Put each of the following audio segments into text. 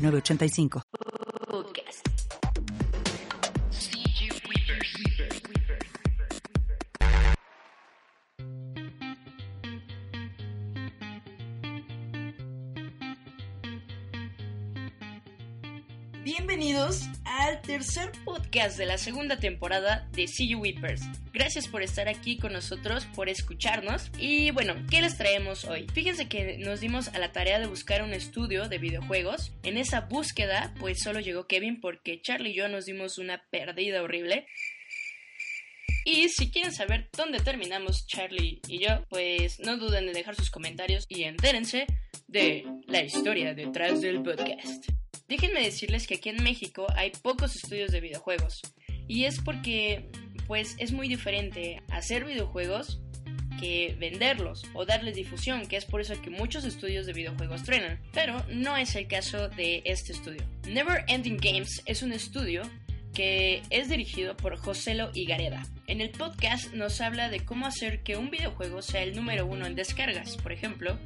985. Bienvenidos al tercer podcast de la segunda temporada de See You Weepers. Gracias por estar aquí con nosotros, por escucharnos. Y bueno, ¿qué les traemos hoy? Fíjense que nos dimos a la tarea de buscar un estudio de videojuegos. En esa búsqueda, pues solo llegó Kevin porque Charlie y yo nos dimos una perdida horrible. Y si quieren saber dónde terminamos Charlie y yo, pues no duden en dejar sus comentarios y entérense de la historia detrás del podcast. Déjenme decirles que aquí en México hay pocos estudios de videojuegos. Y es porque, pues, es muy diferente hacer videojuegos que venderlos o darles difusión, que es por eso que muchos estudios de videojuegos truenan. Pero no es el caso de este estudio. Never Ending Games es un estudio que es dirigido por Joselo Igareda. En el podcast nos habla de cómo hacer que un videojuego sea el número uno en descargas. Por ejemplo,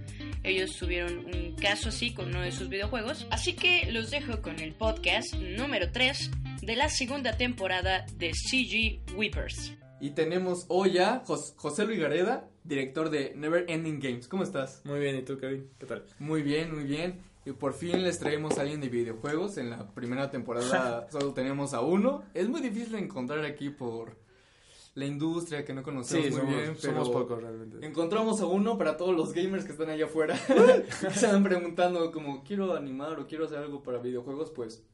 ellos tuvieron un caso así con uno de sus videojuegos. Así que los dejo con el podcast número 3 de la segunda temporada de CG Weepers. Y tenemos hoy a José Luis Gareda, director de Never Ending Games. ¿Cómo estás? Muy bien, ¿y tú, Kevin? ¿Qué tal? Muy bien, muy bien. Y por fin les traemos a alguien de videojuegos. En la primera temporada solo tenemos a uno. Es muy difícil encontrar aquí por la industria que no conocemos muy bien, pero somos pocos realmente. Encontramos a uno para todos los gamers que están allá afuera. Se van preguntando como quiero animar o quiero hacer algo para videojuegos, pues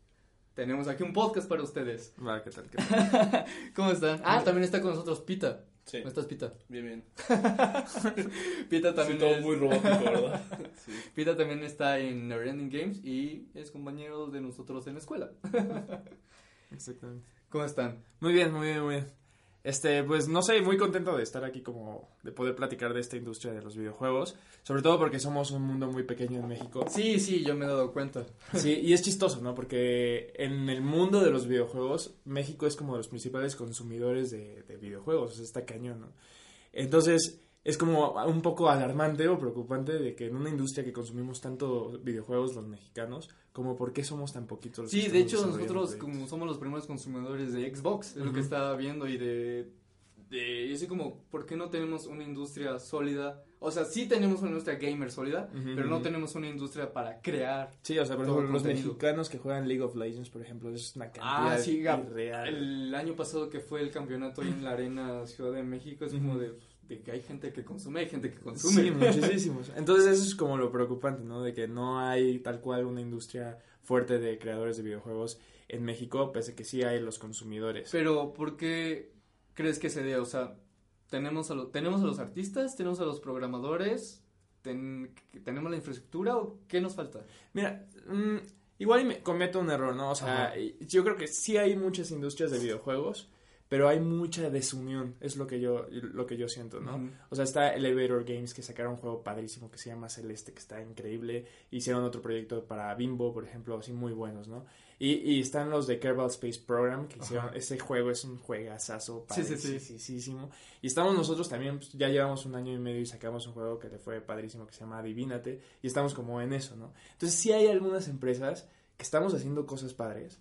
tenemos aquí un podcast para ustedes. Va, ¿qué tal? ¿Qué tal? ¿Cómo están? Ah, también está con nosotros Pita. Sí. ¿Cómo estás, Pita? Bien, bien. Pita también sí, todo muy robótico, ¿verdad? Sí. Pita también está en Neverending Games y es compañero de nosotros en la escuela. Exactamente. ¿Cómo están? Muy bien, muy bien, muy bien. Este, pues no sé, muy contento de estar aquí como de poder platicar de esta industria de los videojuegos, sobre todo porque somos un mundo muy pequeño en México. Sí, sí, yo me he dado cuenta. Sí, y es chistoso, ¿no? Porque en el mundo de los videojuegos, México es como de los principales consumidores de, de videojuegos, o sea, está cañón, ¿no? Entonces, es como un poco alarmante o preocupante de que en una industria que consumimos tanto videojuegos los mexicanos, como por qué somos tan poquitos. Los sí, de hecho nosotros como somos los primeros consumidores de Xbox, es lo que estaba viendo y de, de yo sé como, ¿por qué no tenemos una industria sólida? O sea, sí tenemos una industria gamer sólida, pero no tenemos una industria para crear. Sí, o sea, por ejemplo, los mexicanos que juegan League of Legends, por ejemplo, es una cantidad ah, sí, real. El año pasado que fue el campeonato en la Arena Ciudad de México, es como de de que hay gente que consume, hay gente que consume. Sí, muchísimos. Entonces eso es como lo preocupante, ¿no? De que no hay tal cual una industria fuerte de creadores de videojuegos en México, pese a que sí hay los consumidores. Pero, ¿por qué crees que se dé? O sea, tenemos a, lo, tenemos a los artistas, tenemos a los programadores, tenemos la infraestructura o qué nos falta? Mira, mm, igual me cometo un error, ¿no? O sea, yo creo que sí hay muchas industrias de videojuegos pero hay mucha desunión, es lo que yo, lo que yo siento, ¿no? O sea, está Elevator Games que sacaron un juego padrísimo que se llama Celeste, que está increíble, hicieron otro proyecto para Bimbo, por ejemplo, así muy buenos, ¿no? Y, y están los de Kerbal Space Program, que hicieron, ese juego es un juegazazo padrísimo. Y estamos nosotros también, pues, ya llevamos un año y medio y sacamos un juego que le fue padrísimo que se llama Adivínate, y estamos como en eso, ¿no? Entonces sí hay algunas empresas que estamos haciendo cosas padres,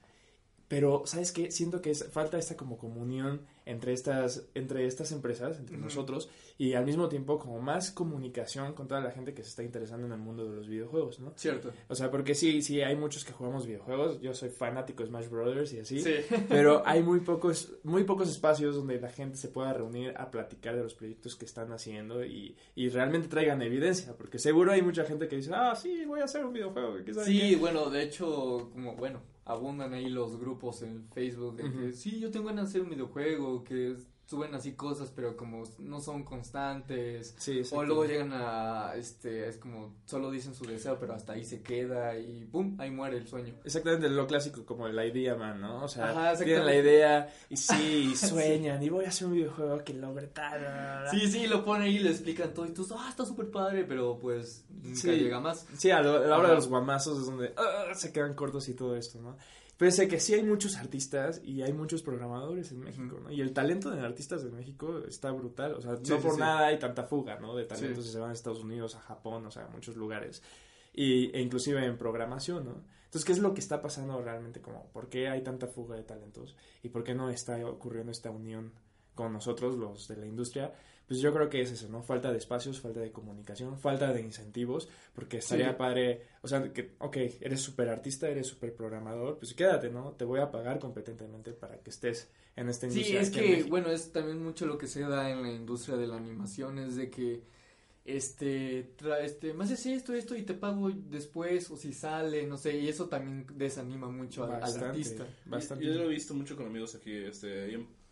pero, ¿sabes qué? Siento que es, falta esta como comunión entre estas, entre estas empresas, entre nosotros, y al mismo tiempo como más comunicación con toda la gente que se está interesando en el mundo de los videojuegos, ¿no? Cierto. O sea, porque sí, sí, hay muchos que jugamos videojuegos, yo soy fanático de Smash Brothers y así, sí. pero hay muy pocos, muy pocos espacios donde la gente se pueda reunir a platicar de los proyectos que están haciendo y, y realmente traigan evidencia, porque seguro hay mucha gente que dice, ah, sí, voy a hacer un videojuego. Sí, bueno, de hecho, como, bueno abundan ahí los grupos en Facebook de que sí, yo tengo ganas de hacer un videojuego, que suben así cosas, pero como no son constantes. Sí, o luego llegan a, este, es como, solo dicen su deseo, pero hasta ahí se queda y ¡pum! Ahí muere el sueño. Exactamente, lo clásico, como la idea, man, ¿no? O sea, tienen la idea y sí, sueñan, y voy a hacer un videojuego que logre tal. Sí, sí, lo ponen ahí y le explican todo, y tú, ah, está súper padre, pero pues nunca llega más. Sí, a, la hora de los guamazos es donde ah, se quedan cortos y todo esto, ¿no? Pese que sí hay muchos artistas y hay muchos programadores en México, ¿no? Y el talento de artistas de México está brutal, o sea, no por nada hay tanta fuga, ¿no? De talentos que se van a Estados Unidos, a Japón, o sea, a muchos lugares. Y, e inclusive en programación, ¿no? Entonces, ¿qué es lo que está pasando realmente? Como, ¿Por qué hay tanta fuga de talentos? ¿Y por qué no está ocurriendo esta unión con nosotros, los de la industria? Pues yo creo que es eso, ¿no? Falta de espacios, falta de comunicación, falta de incentivos, porque estaría padre, o sea, que, ok, eres súper artista, eres súper programador, pues quédate, ¿no? Te voy a pagar competentemente para que estés en esta industria. Sí, es que, bueno, es también mucho lo que se da en la industria de la animación, es de que, este, este, más es esto, esto y te pago después o si sale, no sé, y eso también desanima mucho al, artista. Bastante. Yo, lo he visto mucho con amigos aquí, este,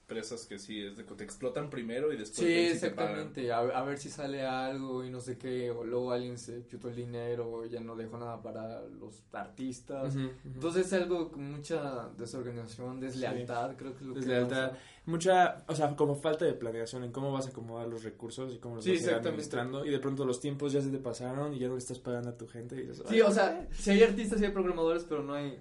empresas que sí es de que te explotan primero y después sí exactamente. A, ver si sale algo y no sé qué o luego alguien se chutó el dinero ya no dejó nada para los artistas. Entonces es algo con mucha desorganización deslealtad creo que es lo deslealtad. mucha o sea como falta de planeación en cómo vas a acomodar los recursos y cómo los vas a ir administrando y de pronto los tiempos ya se te pasaron y ya no le estás pagando a tu gente y sí o sea si hay artistas y hay programadores pero no hay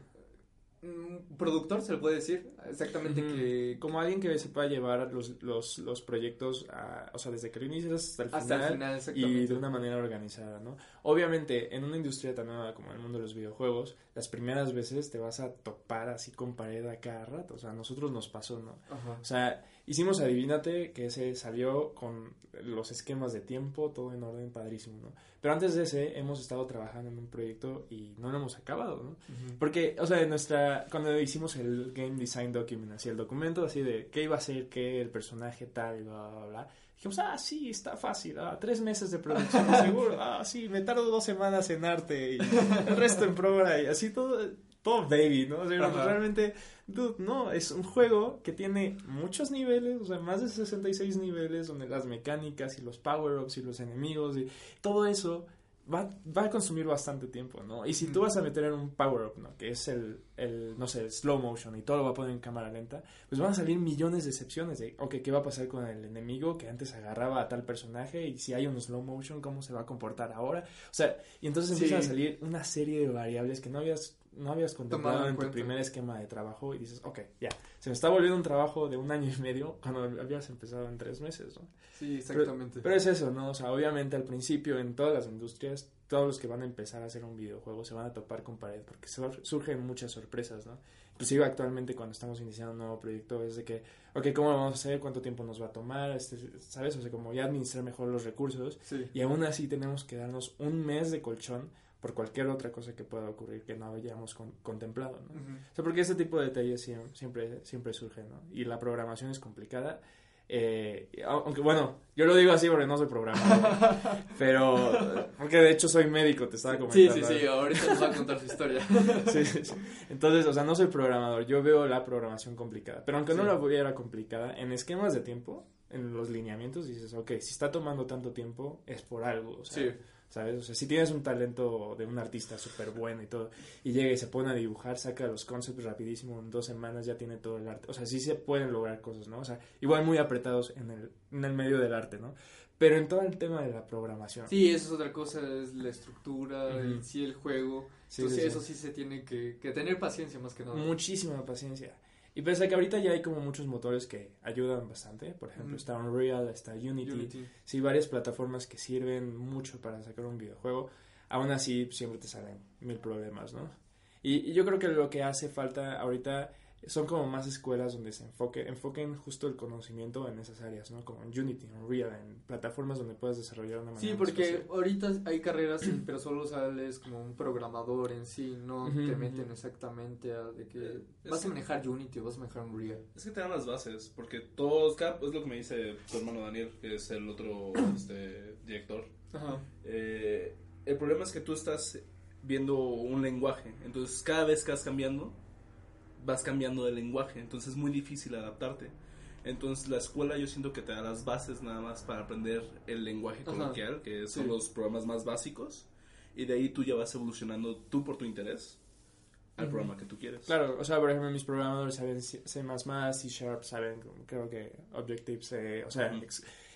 productor, se le puede decir, exactamente que... Como alguien que se pueda llevar los, los, los proyectos, o sea, desde que lo inicias hasta el final, y de una manera organizada, ¿no? Obviamente, en una industria tan nueva como el mundo de los videojuegos, las primeras veces te vas a topar así con pared a cada rato, o sea, a nosotros nos pasó, ¿no? O sea, hicimos Adivínate, que ese salió con los esquemas de tiempo, todo en orden, padrísimo, ¿no? Pero antes de ese hemos estado trabajando en un proyecto y no lo hemos acabado, ¿no? Porque, o sea, nuestra, cuando hicimos el Game Design Document, así el documento así de qué iba a ser, qué, el personaje tal, bla, bla, bla, dijimos, ah, sí, está fácil, ah, tres meses de producción, seguro, ah, sí, me tardo dos semanas en arte y el resto en programa y así todo, todo baby, ¿no? O sea, realmente, dude, no, es un juego que tiene muchos niveles, o sea, más de 66 niveles, donde las mecánicas y los power-ups y los enemigos y todo eso va, va a consumir bastante tiempo, ¿no? Y si tú vas a meter en un power-up, ¿no? Que es el, el, no sé, el slow motion y todo lo va a poner en cámara lenta, pues van a salir millones de excepciones de, ok, ¿qué va a pasar con el enemigo que antes agarraba a tal personaje? Y si hay un slow motion, ¿cómo se va a comportar ahora? O sea, y entonces empiezan a salir una serie de variables que no habías no habías contemplado en, tu primer esquema de trabajo y dices, ok, ya, se me está volviendo un trabajo de un año y medio cuando habías empezado en tres meses, ¿no? Sí, exactamente. Pero, es eso, ¿no? O sea, obviamente al principio en todas las industrias, todos los que van a empezar a hacer un videojuego se van a topar con pared porque surgen muchas sorpresas, ¿no? Inclusive actualmente cuando estamos iniciando un nuevo proyecto es de que, ok, ¿cómo lo vamos a hacer? ¿Cuánto tiempo nos va a tomar? Este, ¿Sabes? O sea, como ya administrar mejor los recursos y aún así tenemos que darnos un mes de colchón por cualquier otra cosa que pueda ocurrir que no hayamos contemplado, ¿no? O sea, porque ese tipo de detalles siempre, siempre surgen, ¿no? Y la programación es complicada. Eh, aunque bueno, yo lo digo así porque no soy programador, pero porque de hecho soy médico, te estaba comentando. Sí, sí, sí, ahorita nos va a contar su historia. sí, sí, Entonces, o sea, no soy programador, yo veo la programación complicada, pero aunque no la viera complicada, en esquemas de tiempo, en los lineamientos, dices, ok, si está tomando tanto tiempo, es por algo, o sea, sí ¿sabes? O sea, si tienes un talento de un artista súper bueno y todo, y llega y se pone a dibujar, saca los concepts rapidísimo, en dos semanas ya tiene todo el arte. O sea, sí se pueden lograr cosas, ¿no? O sea, igual muy apretados en el, en el medio del arte, ¿no? Pero en todo el tema de la programación. Sí, eso es otra cosa, es la estructura, y sí, el juego. Sí, Entonces, eso sí se tiene que, que tener paciencia más que nada. Muchísima paciencia. Y pese a que ahorita ya hay como muchos motores que ayudan bastante, por ejemplo, está Unreal, está Unity, sí, varias plataformas que sirven mucho para sacar un videojuego, aún así siempre te salen mil problemas, ¿no? y yo creo que lo que hace falta ahorita son como más escuelas donde se enfoque, enfoquen justo el conocimiento en esas áreas, ¿no? Como en Unity, en Unreal, en plataformas donde puedes desarrollar una manera. Sí, porque ahorita hay carreras, pero solo sales como un programador en sí, no te meten exactamente a de que eh, vas a manejar Unity o vas a manejar Unreal. Es que te dan las bases, porque todos, es lo que me dice tu hermano Daniel, que es el otro este, director. Ajá. Eh, el problema es que tú estás viendo un lenguaje, entonces cada vez que vas cambiando vas cambiando de lenguaje, entonces es muy difícil adaptarte. Entonces la escuela yo siento que te da las bases nada más para aprender el lenguaje coloquial, que son los programas más básicos, y de ahí tú ya vas evolucionando tú por tu interés al programa que tú quieres. Claro, o sea, por ejemplo, mis programadores saben C++, C Sharp, saben, creo que Objective-C, o sea,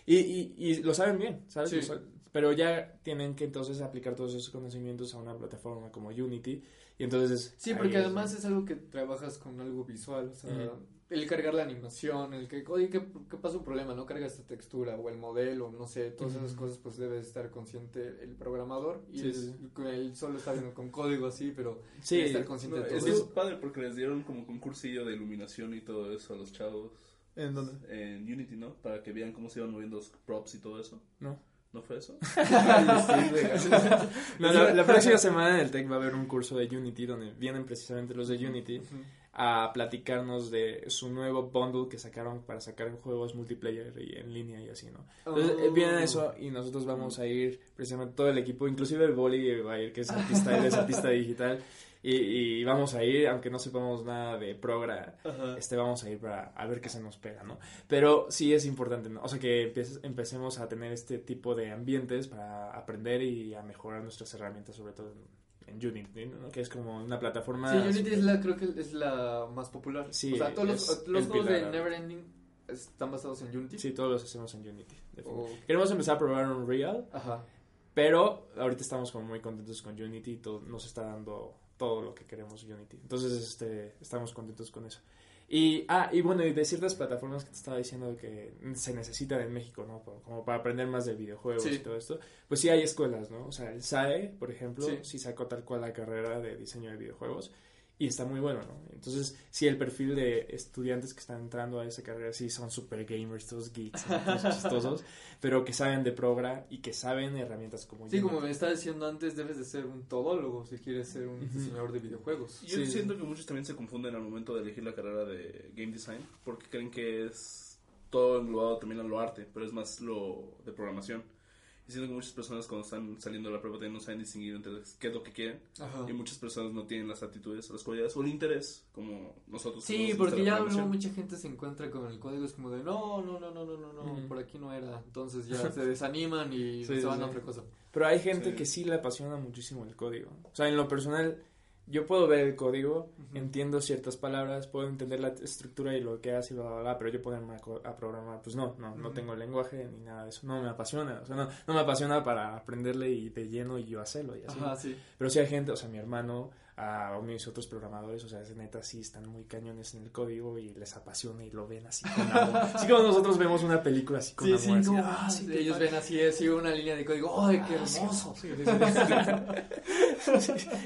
y, y, y, lo saben bien, ¿sabes? Pero ya tienen que entonces aplicar todos esos conocimientos a una plataforma como Unity, y entonces... Sí, porque además es algo que trabajas con algo visual, o sea el cargar la animación, el que, oye, ¿qué, qué pasa un problema? ¿No carga esta textura o el modelo? No sé, todas esas cosas pues debe estar consciente el programador y él solo está viendo con código así, pero sí, debe estar consciente de todo eso. Es padre porque les dieron como un cursillo de iluminación y todo eso a los chavos. ¿En dónde? En Unity, ¿no? Para que vean cómo se iban moviendo los props y todo eso. No. ¿No fue eso? la, próxima semana en el Tech va a haber un curso de Unity donde vienen precisamente los de Unity a platicarnos de su nuevo bundle que sacaron para sacar juegos multiplayer y en línea y así, ¿no? Entonces oh. vienen eso y nosotros vamos a ir precisamente todo el equipo, inclusive el Boli va a ir, que es artista, él es artista digital. Y, vamos a ir, aunque no sepamos nada de progra, este vamos a ir para a ver qué se nos pega, ¿no? Pero sí es importante, ¿no? O sea, que empecemos a tener este tipo de ambientes para aprender y a mejorar nuestras herramientas, sobre todo en Unity, ¿no? que es como una plataforma... Sí, Unity es la, creo que es la más popular. Sí, o sea, todos los, los juegos de Neverending están basados en Unity. Sí, todos los hacemos en Unity. Queremos empezar a probar Unreal, Ajá. pero ahorita estamos como muy contentos con Unity y todo, nos está dando todo lo que queremos Unity. Entonces, este, estamos contentos con eso. Y, ah, y bueno, y de ciertas plataformas que te estaba diciendo que se necesitan en México, ¿no? Como para aprender más de videojuegos y todo esto. Pues sí hay escuelas, ¿no? O sea, el SAE, por ejemplo, sí. sacó tal cual la carrera de diseño de videojuegos y está muy bueno, ¿no? Entonces, sí, el perfil de estudiantes que están entrando a esa carrera sí son super gamers, todos geeks, todos chistosos, pero que saben de progra y que saben herramientas como Sí, como me estaba diciendo antes, debes de ser un todólogo si quieres ser un diseñador de videojuegos. Yo siento que muchos también se confunden al momento de elegir la carrera de game design porque creen que es todo englobado también a lo arte, pero es más lo de programación siento que muchas personas cuando están saliendo de la prueba no saben distinguir entre qué es lo que quieren. Y muchas personas no tienen las actitudes, las cualidades o el interés como nosotros. Sí, porque ya luego mucha gente se encuentra con el código, es como de no, no, no, no, no, no, no por aquí no era. Entonces ya se desaniman y se van a otra cosa. Pero hay gente que sí le apasiona muchísimo el código. O sea, en lo personal yo puedo ver el código, entiendo ciertas palabras, puedo entender la estructura y lo que hace bla, bla, bla, pero yo ponerme a, programar, pues no, no, no tengo el lenguaje ni nada de eso, no me apasiona, o sea, no, no me apasiona para aprenderle y de lleno y yo hacerlo y así. Pero si hay gente, o sea, mi hermano, a mis otros programadores, o sea, es neta, sí están muy cañones en el código y les apasiona y lo ven así con amor. así como nosotros vemos una película así con sí, amor. Sí, ah, ellos ven así, así una línea de código, ¡ay, qué ah, hermoso!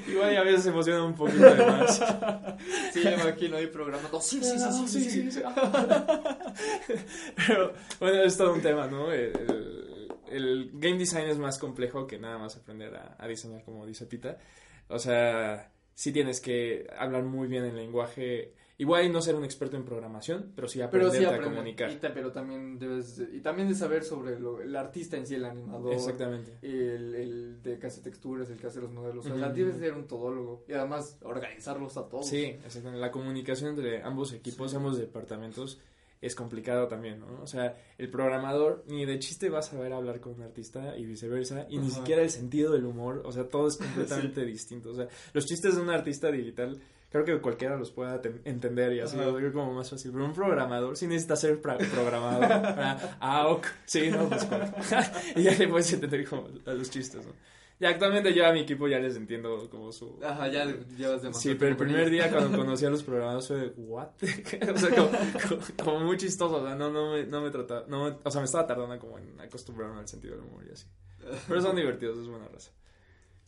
Igual a veces se emociona un poquito de más. sí, me imagino ahí programando, sí, sí, sí, sí, sí, sí. Pero, bueno, es todo un tema, ¿no? El, el, game design es más complejo que nada más aprender a, a diseñar, como dice Pita. O sea sí tienes que hablar muy bien el lenguaje. Igual y no ser un experto en programación, pero sí aprender a comunicar. Y pero también debes y también de saber sobre lo, el artista en sí, el animador. Exactamente. El, el de que hace texturas, el que hace los modelos. O sea, debes ser un todólogo y además organizarlos a todos. Sí, exactamente. La comunicación entre ambos equipos, ambos departamentos es complicado también, ¿no? O sea, el programador ni de chiste va a saber hablar con un artista y viceversa, y ni siquiera el sentido del humor, o sea, todo es completamente distinto. O sea, los chistes de un artista digital, creo que cualquiera los pueda entender y así lo digo como más fácil. Pero un programador sí necesita ser programador. ah, ok, sí, no, pues, y ya le puedes entender como a los chistes, ¿no? Y actualmente yo a mi equipo ya les entiendo como su... Ajá, ya llevas demasiado Sí, pero el primer día cuando conocí a los programadores fue de, ¿what? o sea, como, como, muy chistoso, o sea, no, no, me, no me trataba, no o sea, me estaba tardando como en acostumbrarme al sentido del humor y así. Pero son divertidos, es buena raza.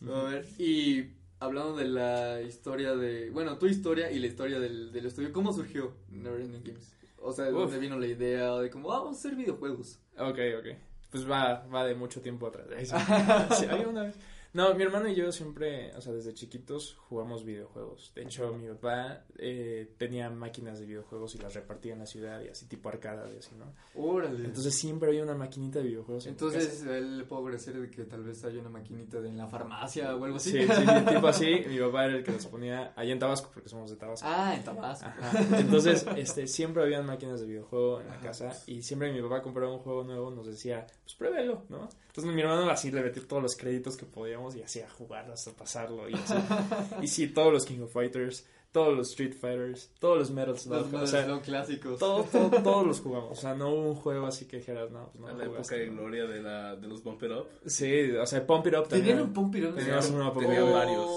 A ver, y hablando de la historia de, bueno, tu historia y la historia del, del estudio, ¿cómo surgió Neverending Games? O sea, ¿de dónde vino la idea de cómo vamos a hacer videojuegos? Ok, ok pues va, va de mucho tiempo atrás. Sí, una vez. No, mi hermano y yo siempre, o sea, desde chiquitos jugamos videojuegos. De hecho, mi papá eh, tenía máquinas de videojuegos y las repartía en la ciudad y así tipo arcada y así, ¿no? Órale. Entonces siempre había una maquinita de videojuegos. En Entonces él le puedo agradecer de que tal vez haya una maquinita de en la farmacia o algo así. Sí, sí, tipo así. Mi papá era el que los ponía allá en Tabasco porque somos de Tabasco. Ah, en Tabasco. Ajá. Entonces, este, siempre habían máquinas de videojuego en la casa y siempre mi papá compraba un juego nuevo nos decía, pues pruébelo, ¿no? Entonces mi hermano así le todos los créditos que podíamos y hacía jugar hasta pasarlo y así. y sí, todos los King of Fighters, todos los Street Fighters, todos los Metal Slug, Los o sea, son clásicos. todo, todo- todos los jugamos. O sea, no hubo un juego así que dijeras, no, pues no la época de ¿no? gloria de, la, de los Bump It Up. Sí, o sea, Pump It Up también. Tenían un Pump It Up. Teníamos una Pump It Tenía Up. varios.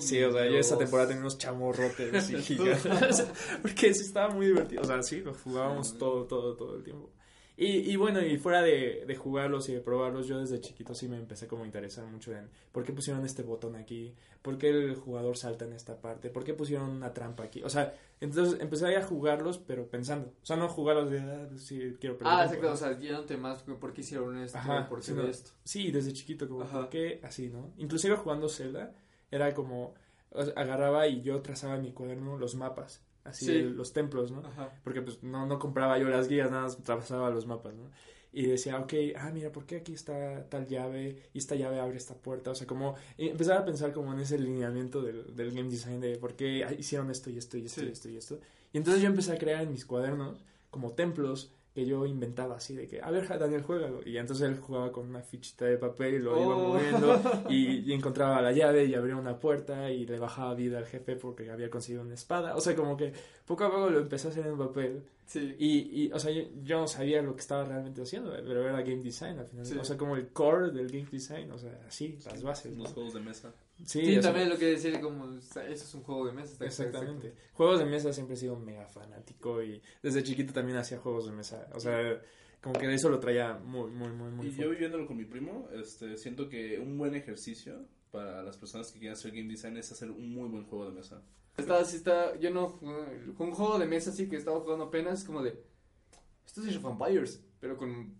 Sí, o sea, yo esta Dios. temporada tenía unos chamorrotes así gigantes. Porque sí estaba muy divertido. O sea, sí, lo jugábamos todo, todo, todo el tiempo. Y, y bueno, y fuera de, de jugarlos y de probarlos, yo desde chiquito sí me empecé como a interesar mucho en por qué pusieron este botón aquí, por qué el jugador salta en esta parte, por qué pusieron una trampa aquí. O sea, entonces empecé a jugarlos, pero pensando. O sea, no jugarlos de, ah, sí, quiero perder. Ah, exacto, o sea, guiándote más por qué hicieron esto, Ajá, por qué esto. Sí, desde chiquito, como, Ajá. ¿por qué así, no? Inclusive jugando Zelda, era como, o sea, agarraba y yo trazaba en mi cuaderno los mapas, así, Sí. los templos, ¿no? Ajá. Porque pues no, no compraba yo las guías, nada más trazaba los mapas, ¿no? Y decía, ok, ah, mira, ¿por qué aquí está tal llave y esta llave abre esta puerta? O sea, como y empezaba a pensar como en ese lineamiento del, del game design de por qué hicieron esto y esto y esto Sí. y esto y esto. Y entonces yo empecé a crear en mis cuadernos como templos que yo inventaba así de que, a ver, Daniel, juégalo. Y entonces él jugaba con una fichita de papel y lo iba Oh. moviendo y, y encontraba la llave y abría una puerta y le bajaba vida al jefe porque había conseguido una espada. O sea, como que poco a poco lo empecé a hacer en papel. Sí. Y, y o sea, yo, yo no sabía lo que estaba realmente haciendo, pero era game design al final. Sí. O sea, como el core del game design, o sea, así, las bases. ¿no? Los juegos de mesa. Sí, Sí, o sea, también lo que decir como, eso es un juego de mesa. está Exactamente. Juegos de mesa siempre he sido mega fanático y desde chiquito también hacía juegos de mesa. O sea, como que eso lo traía muy, muy, muy, muy Y yo fuerte. viviéndolo con mi primo, este, siento que un buen ejercicio para las personas que quieran hacer game design es hacer un muy buen juego de mesa. Está, así está, yo no, con un juego de mesa así que estaba jugando apenas, como de, esto es Age of Vampires, pero con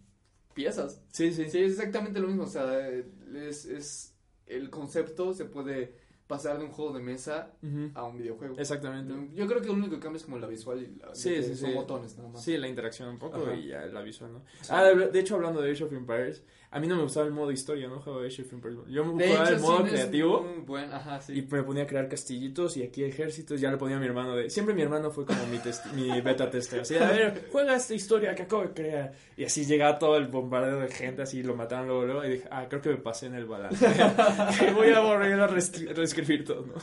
piezas. Sí, sí, Sí, es exactamente lo mismo, o sea, es, es, el concepto se puede pasar de un juego de mesa a un videojuego. Exactamente. Yo creo que lo único que cambia es como la visual y la, Sí, sí, son sí. botones nada más. Sí, la interacción un poco Ajá. y ya la visual, ¿no? Ah, de, de hecho, hablando de Age of Empires, a mí no me gustaba el modo historia, ¿no? Jugaba. Yo me hecho, el modo creativo. buen, ajá, sí. Y me ponía a crear castillitos y aquí ejércitos, ya le ponía a mi hermano de... Siempre mi hermano fue como mi, mi beta tester, así, a ver, juega esta historia que acabo de crear. Y así llegaba todo el bombardeo de gente, así lo mataban luego, luego, y dije, ah, creo que me pasé en el balance. Voy a volver a reescribir todo, ¿no?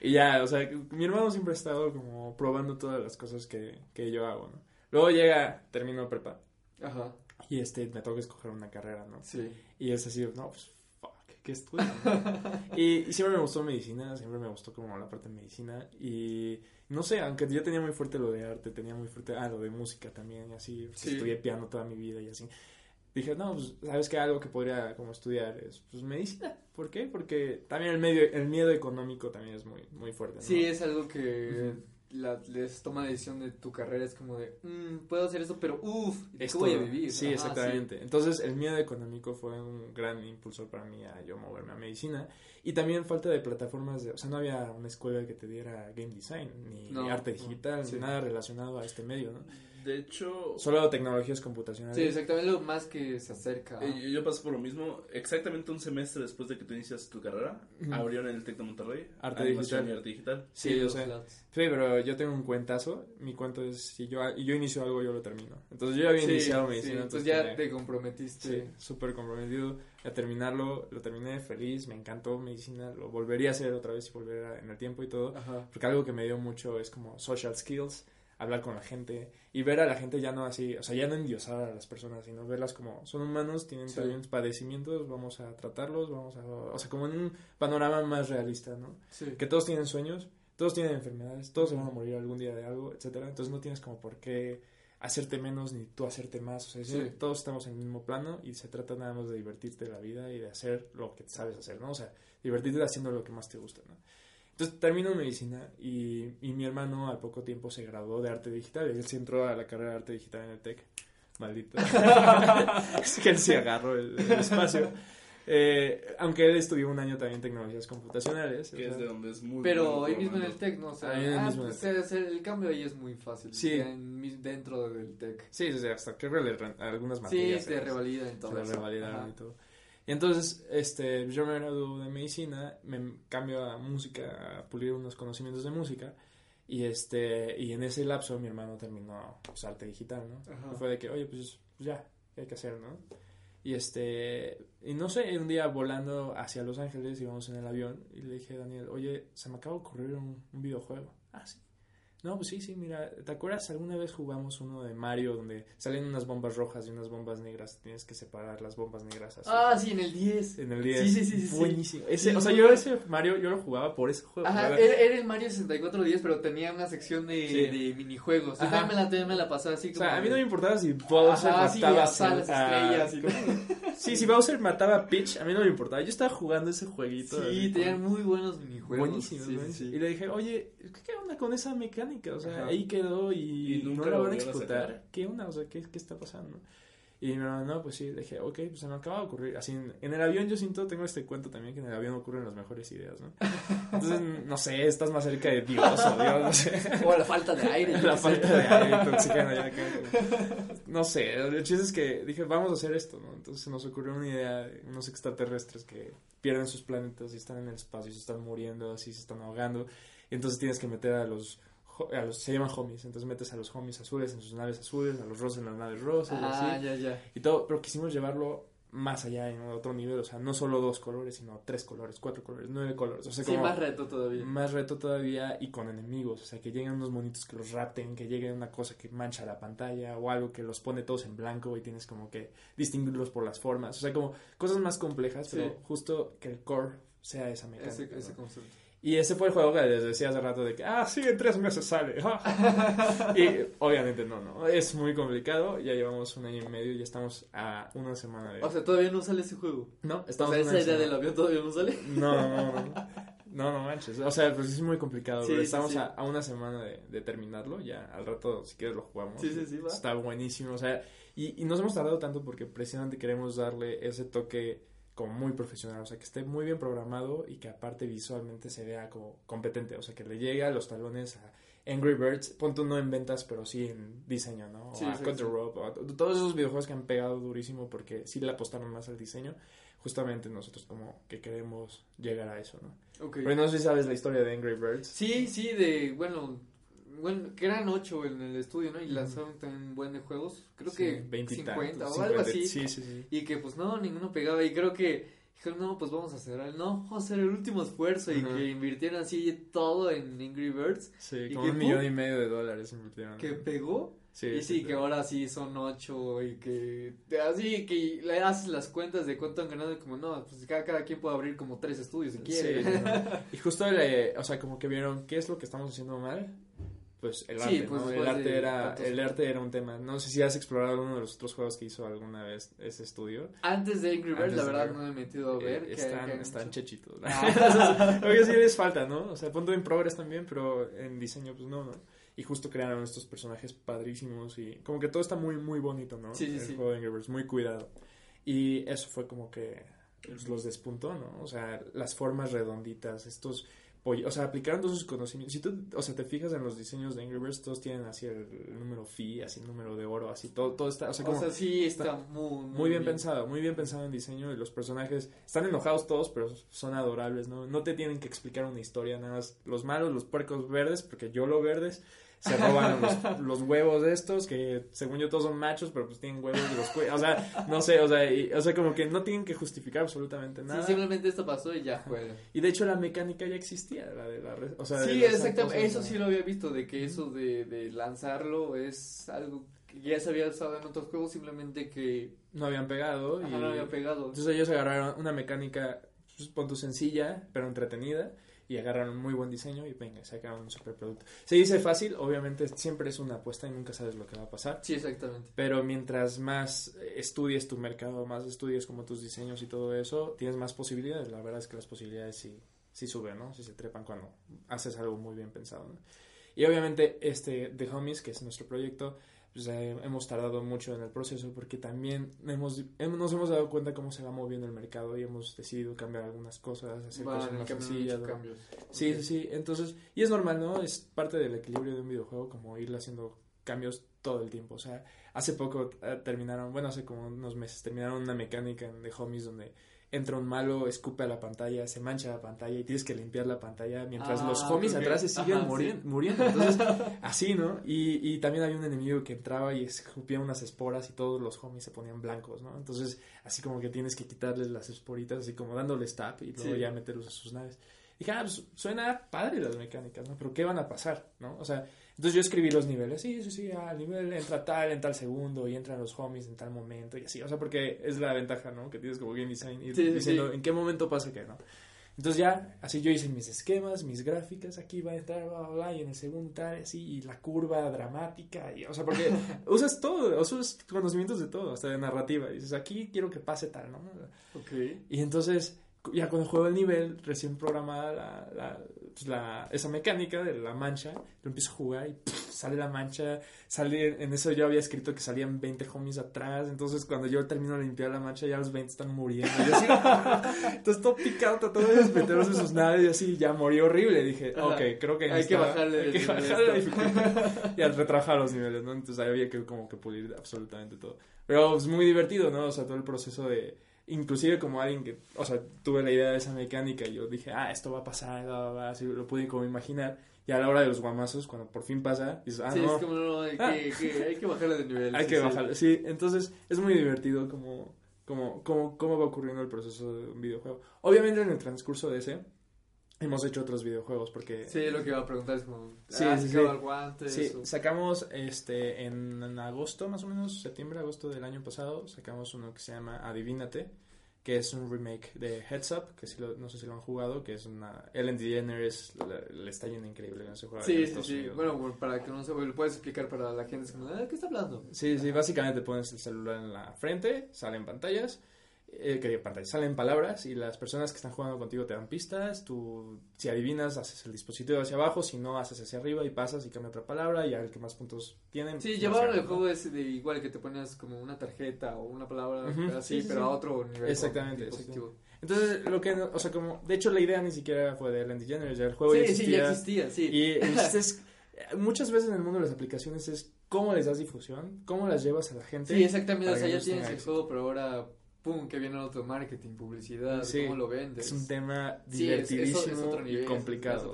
Y ya, o sea, mi hermano siempre ha estado como probando todas las cosas que, que yo hago, ¿no? Luego llega, termino prepa, Ajá, y este, me toca escoger una carrera, ¿no? sí. Y es así, no, pues, fuck, ¿qué estudio? y, y siempre me gustó medicina, siempre me gustó como la parte de medicina. Y no sé, aunque yo tenía muy fuerte lo de arte, tenía muy fuerte, ah, lo de música también, y así, Sí. estudié piano toda mi vida y así. Dije, no, pues, ¿sabes qué? Algo que podría como estudiar es, pues, medicina. ¿Por qué? Porque también el, medio, el miedo económico también es muy, muy fuerte, ¿no? Sí, es algo que Ujú. La, les toma decisión de tu carrera, es como de, "Mm, puedo hacer eso, pero uff, ¿de qué Esto- voy a vivir? Sí, Ajá, exactamente. Entonces, el miedo económico fue un gran impulsor para mí a yo moverme a medicina. Y también falta de plataformas de, o sea, no había una escuela que te diera game design, ni No, arte no, digital, sí. ni nada relacionado a este medio, ¿no? De hecho, Solo tecnologías computacionales. Sí, exactamente lo más que se acerca. eh, yo pasé por lo mismo. Exactamente un semestre después de que tú inicias tu carrera, Ujú. abrieron en el Tec de Monterrey. Arte digital. y arte digital. Sí, yo los sé. Sí, pero yo tengo un cuentazo. Mi cuento es, si yo, yo inicio algo, yo lo termino. Entonces, yo ya había Sí, iniciado sí, medicina. entonces entonces ya tenía- te comprometiste. Sí, súper comprometido a terminarlo, lo terminé feliz, me encantó medicina, lo volvería a hacer otra vez y volver a- en el tiempo y todo, Ajá. porque algo que me dio mucho es como social skills, hablar con la gente y ver a la gente ya no así, o sea, ya no endiosar a las personas, sino verlas como son humanos, tienen Sí. también padecimientos, vamos a tratarlos, vamos a, o sea, como en un panorama más realista, ¿no? Sí. Que todos tienen sueños, todos tienen enfermedades, todos se van a morir algún día de algo, etcétera. Entonces no tienes como por qué hacerte menos ni tú hacerte más. O sea, sí, todos estamos en el mismo plano y se trata nada más de divertirte la vida y de hacer lo que sabes hacer, ¿no? O sea, divertirte haciendo lo que más te gusta, ¿no? Entonces termino medicina y, y mi hermano al poco tiempo se graduó de arte digital. Él se entró a la carrera de arte digital en el TEC. Maldito. es que él se agarró el, el espacio. Eh, aunque él estudió un año también en tecnologías computacionales. Que es de donde es muy Pero ahí mismo en el TEC, ¿no? O sea, ah, mismo pues, el cambio ahí es muy fácil. Sí. en dentro del TEC. Sí, o sea, hasta que algunas Sí, materias. se se- revalida en se todo revalidaron Ajá. y todo. Y entonces, este, yo me gradué de medicina, me cambio a música, a pulir unos conocimientos de música. Y este, y en ese lapso mi hermano terminó pues, arte digital, ¿no? Ajá. Y fue de que, oye, pues, pues ya, ¿qué hay que hacer, no? Y este, y no sé, un día volando hacia Los Ángeles, íbamos en el avión, y le dije a Daniel, oye, se me acaba de ocurrir un, un videojuego. Ah, sí. No, pues sí, sí, mira, ¿te acuerdas? Alguna vez jugamos uno de Mario donde salen unas bombas rojas y unas bombas negras, tienes que separar las bombas negras así. Ah, sí, en el 10. En el 10. Sí, sí, sí, sí, sí. Buenísimo. Ese, o sea, yo ese Mario, yo lo jugaba por ese juego. Ajá, era, era el Mario 6410, pero tenía una sección de, Sí. de minijuegos. Yo Ajá. también me la, también me la pasaba así O como... sea, a mí no me importaba si mataba a las estrellas y todo. Sí, si Bowser mataba a Peach, a mí no me importaba. Yo estaba jugando ese jueguito. Sí, tenían con- muy buenos minijuegos. Buenísimo, Sí, sí, buenísimo. sí. Y le dije, oye, ¿qué onda con esa mecánica? O sea, Ajá. ahí quedó y, Y nunca no la lo van a explotar. ¿Qué onda? O sea, ¿qué, qué está pasando? Y mi hermano, no, pues sí, dije, ok, pues se me acaba de ocurrir. Así, en, en el avión yo siento, tengo este cuento también, que en el avión ocurren las mejores ideas, ¿no? Entonces, no sé, estás más cerca de Dios o Dios, no sé. O la falta de aire. La sé. falta de aire te oxigen allá acá. No sé, el chiste es que dije, vamos a hacer esto, ¿no? Entonces se nos ocurrió una idea de unos extraterrestres que pierden sus planetas y están en el espacio y se están muriendo, así se están ahogando. Y entonces tienes que meter a los, a los se llaman homies, entonces metes a los homies azules en sus naves azules, a los rosas en las naves rosas y Ah, así. ya, ya. Y todo, pero quisimos llevarlo más allá en otro nivel, o sea, no solo dos colores, sino tres colores, cuatro colores, nueve colores, o sea, Sí, como más reto todavía. más reto todavía y con enemigos, o sea, que lleguen unos monitos que los rapten, que llegue una cosa que mancha la pantalla o algo que los pone todos en blanco y tienes como que distinguirlos por las formas, o sea, como cosas más complejas, Sí. pero justo que el core sea esa mecánica. Ese, ¿no? ese concepto. Y ese fue el juego que les decía hace rato de que, ah, sí, en tres meses sale. y obviamente no, no, es muy complicado, ya llevamos un año y medio y estamos a una semana de... O sea, todavía no sale ese juego. no, O estamos sea, a una esa idea del avión todavía no sale. No, no, no. No, no manches. O sea, pues es muy complicado. Sí, pero sí, estamos sí. A, a una semana de, de terminarlo. Ya al rato, si quieres, lo jugamos. Sí, sí, sí, va. Está buenísimo. O sea, y, y nos hemos tardado tanto porque precisamente queremos darle ese toque como muy profesional. O sea, que esté muy bien programado y que aparte visualmente se vea como competente. O sea, que le llegue a los talones a Angry Birds. Punto no en ventas, pero sí en diseño, ¿no? O Sí, a sí, o a todos esos videojuegos que han pegado durísimo porque sí le apostaron más al diseño. Justamente nosotros como que queremos llegar a eso, ¿no? Ok. Pero no sé si sabes la historia de Angry Birds. Sí, sí, de, bueno, bueno, que eran ocho en el estudio, ¿no? Y lanzaron también buen de juegos, creo que Sí, 20 y 50 tantos, o algo 50, así. Sí, sí, sí. Y que pues no, ninguno pegaba. Y creo que dijeron, no, pues vamos a cerrar. No, vamos a hacer el último esfuerzo. Y que invirtieron así todo en Angry Birds. Sí, ¿Y como qué un millón y medio de dólares invirtieron. Que pegó. Sí, y sí, sí, que ahora sí son ocho. Y que así que le haces las cuentas de cuánto han ganado. Y como no, pues cada, cada quien puede abrir como tres estudios si quiere. Sí, no. Y justo, le, o sea, como que vieron qué es lo que estamos haciendo mal. Pues el Sí, arte, pues, ¿no? El arte, de era, el arte era un tema. No sé si has explorado uno de los otros juegos que hizo alguna vez ese estudio. Antes de Angry Birds, la verdad ver. no me he metido a ver. Eh, están, han están chechitos. Ah. Oye, sí les falta, ¿no? O sea, punto en progress también, pero en diseño, pues no, ¿no? Y justo crearon estos personajes padrísimos y como que todo está muy, muy bonito, ¿no? Sí, sí, El sí. juego de Angry Birds, muy cuidado. Y eso fue como que pues, los despuntó, ¿no? O sea, las formas redonditas, estos... pollo- O sea, aplicaron todos sus conocimientos. Si tú, o sea, te fijas en los diseños de Angry Birds, todos tienen así el, el número phi, así el número de oro, así todo, todo está, o sea, O como sea, sí está muy, muy bien pensado, muy bien pensado en diseño y los personajes están enojados todos, pero son adorables, ¿no? No te tienen que explicar una historia, nada más los malos, los puercos verdes, porque yo lo verdes, se roban los, los huevos de estos, que según yo todos son machos, pero pues tienen huevos de los cuellos, o sea, no sé, o sea, y- o sea, como que no tienen que justificar absolutamente Sí, nada. simplemente esto pasó y ya juega. Y de hecho la mecánica ya existía, la de la red, o sea, Sí, exactamente. Eso sí lo había visto, de que eso de, de lanzarlo es algo que ya se había usado en otros juegos, simplemente que No habían pegado y no había pegado. Entonces ellos agarraron una mecánica, pues, pon tu sencilla, pero entretenida, y agarraron muy buen diseño y venga, sacaron un superproducto. Se dice fácil, obviamente siempre es una apuesta y nunca sabes lo que va a pasar. Sí, exactamente. Pero mientras más eh, estudies tu mercado, más estudies como tus diseños y todo eso, tienes más posibilidades. La verdad es que las posibilidades sí, sí suben, ¿no? Sí se trepan cuando haces algo muy bien pensado, ¿no? Y obviamente este The Homies, que es nuestro proyecto, pues, eh, hemos tardado mucho en el proceso porque también hemos, nos hemos dado cuenta cómo se va moviendo el mercado y hemos decidido cambiar algunas cosas, hacer cosas más sencillas. Sí, sí, sí. Entonces, y es normal, ¿no? Es parte del equilibrio de un videojuego como ir haciendo cambios todo el tiempo. O sea, hace poco eh, terminaron, bueno, hace como unos meses terminaron una mecánica en The Homies donde entra un malo, escupe a la pantalla, se mancha la pantalla y tienes que limpiar la pantalla mientras los ah, homies atrás se siguen muriendo. Entonces, así, ¿no? Y, y también había un enemigo que entraba y escupía unas esporas y todos los homies se ponían blancos, ¿no? Entonces, así como que tienes que quitarles las esporitas, así como dándoles tap y luego ya meterlos a sus naves. Y dije, ah, pues suena padre las mecánicas, ¿no? Pero ¿qué van a pasar, no? O sea, entonces yo escribí los niveles, sí, sí, sí, al nivel entra tal en tal segundo y entran los homies en tal momento y así, o sea, porque es la ventaja, ¿no? Que tienes como game design y diciendo en qué momento pasa qué, ¿no? Entonces ya, así yo hice mis esquemas, mis gráficas, aquí va a entrar, bla, bla, bla, y en el segundo tal, así, y la curva dramática, y, o sea, porque usas todo, usas conocimientos de todo, hasta de narrativa, y dices, aquí quiero que pase tal, ¿no? Ok. Y entonces, ya cuando juego el nivel, recién programada la, la, pues la, esa mecánica de la mancha, lo empiezo a jugar y sale la mancha, sale, en eso yo había escrito que salían 20 homies atrás, entonces cuando yo termino de limpiar la mancha ya los 20 están muriendo, y así, entonces todo picado, todo meterlos en sus naves y así, ya murió horrible, dije, ok, creo que hay que bajarle, hay que bajarle la dificultad y al retrabajar los niveles, ¿no? Entonces ahí había que como que pulir absolutamente todo, pero es muy divertido, ¿no? O sea, todo el proceso de inclusive como alguien que, o sea, tuve la idea de esa mecánica y yo dije, ah, esto va a pasar, así lo pude como imaginar. Y a la hora de los guamazos, cuando por fin pasa, dices, ah, sí, es como, no, hay, ah. que, hay que bajarle de nivel. hay que bajarle, sí. Entonces, es muy divertido como, como, como, cómo va ocurriendo el proceso de un videojuego. Obviamente, en el transcurso de ese, hemos hecho otros videojuegos porque sí lo que iba a preguntar es como sí, sí, sí. sí sacamos este en, agosto más o menos septiembre agosto del año pasado sacamos uno que se llama Adivínate que es un remake de Heads Up, que si no sé si lo han jugado, que es una... Ellen DeGeneres le, está yendo increíble en ese juego. Sí, sí, sí. Bueno, para que no se lo puedes explicar para la gente, ¿de qué está hablando? Sí, sí, básicamente pones el celular en la frente, salen pantallas eh, que pantalla, salen palabras y las personas que están jugando contigo te dan pistas, tú si adivinas haces el dispositivo hacia abajo, si no haces hacia arriba y pasas y cambia otra palabra y al que más puntos tienen. Sí, llevaron el juego de igual que te ponías como una tarjeta o una palabra así, pero a otro nivel. Exactamente, Entonces, lo que, o sea, como, de hecho la idea ni siquiera fue de Landy Jenner, ya el juego ya existía. Sí, ya existía, sí. Y es, muchas veces en el mundo de las aplicaciones es cómo les das difusión, cómo las llevas a la gente. Sí, exactamente, o sea, ya tienes el juego, pero ahora pum, que viene otro marketing, publicidad, cómo lo vendes. Es un tema divertidísimo y complicado.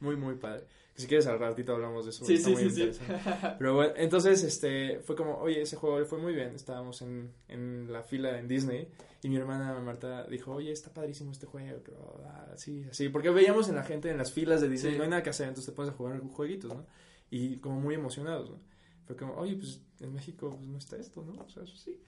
muy, muy padre. Si quieres al ratito hablamos de eso. Sí, sí, sí, Pero bueno, entonces este fue como, oye, ese juego fue muy bien. Estábamos en, en la fila en Disney y mi hermana Marta dijo, oye, está padrísimo este juego. sí, así, porque veíamos en la gente en las filas de Disney, no hay nada que hacer, entonces te pones a jugar jueguitos, ¿no? Y como muy emocionados, ¿no? Fue como, oye, pues en México pues, no está esto, ¿no? O sea, eso sí.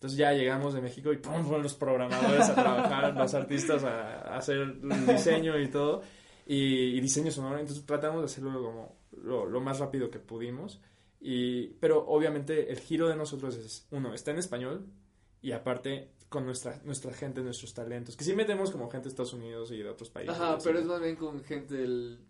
Entonces ya llegamos de México y ¡pum! fueron los programadores a trabajar, los artistas a, hacer el diseño y todo, y, diseño sonoro. Entonces tratamos de hacerlo como lo, más rápido que pudimos. Y, pero obviamente el giro de nosotros es, uno, está en español y aparte con nuestra, nuestra gente, nuestros talentos. Que sí metemos como gente de Estados Unidos y de otros países. Ajá, pero es más bien con gente del,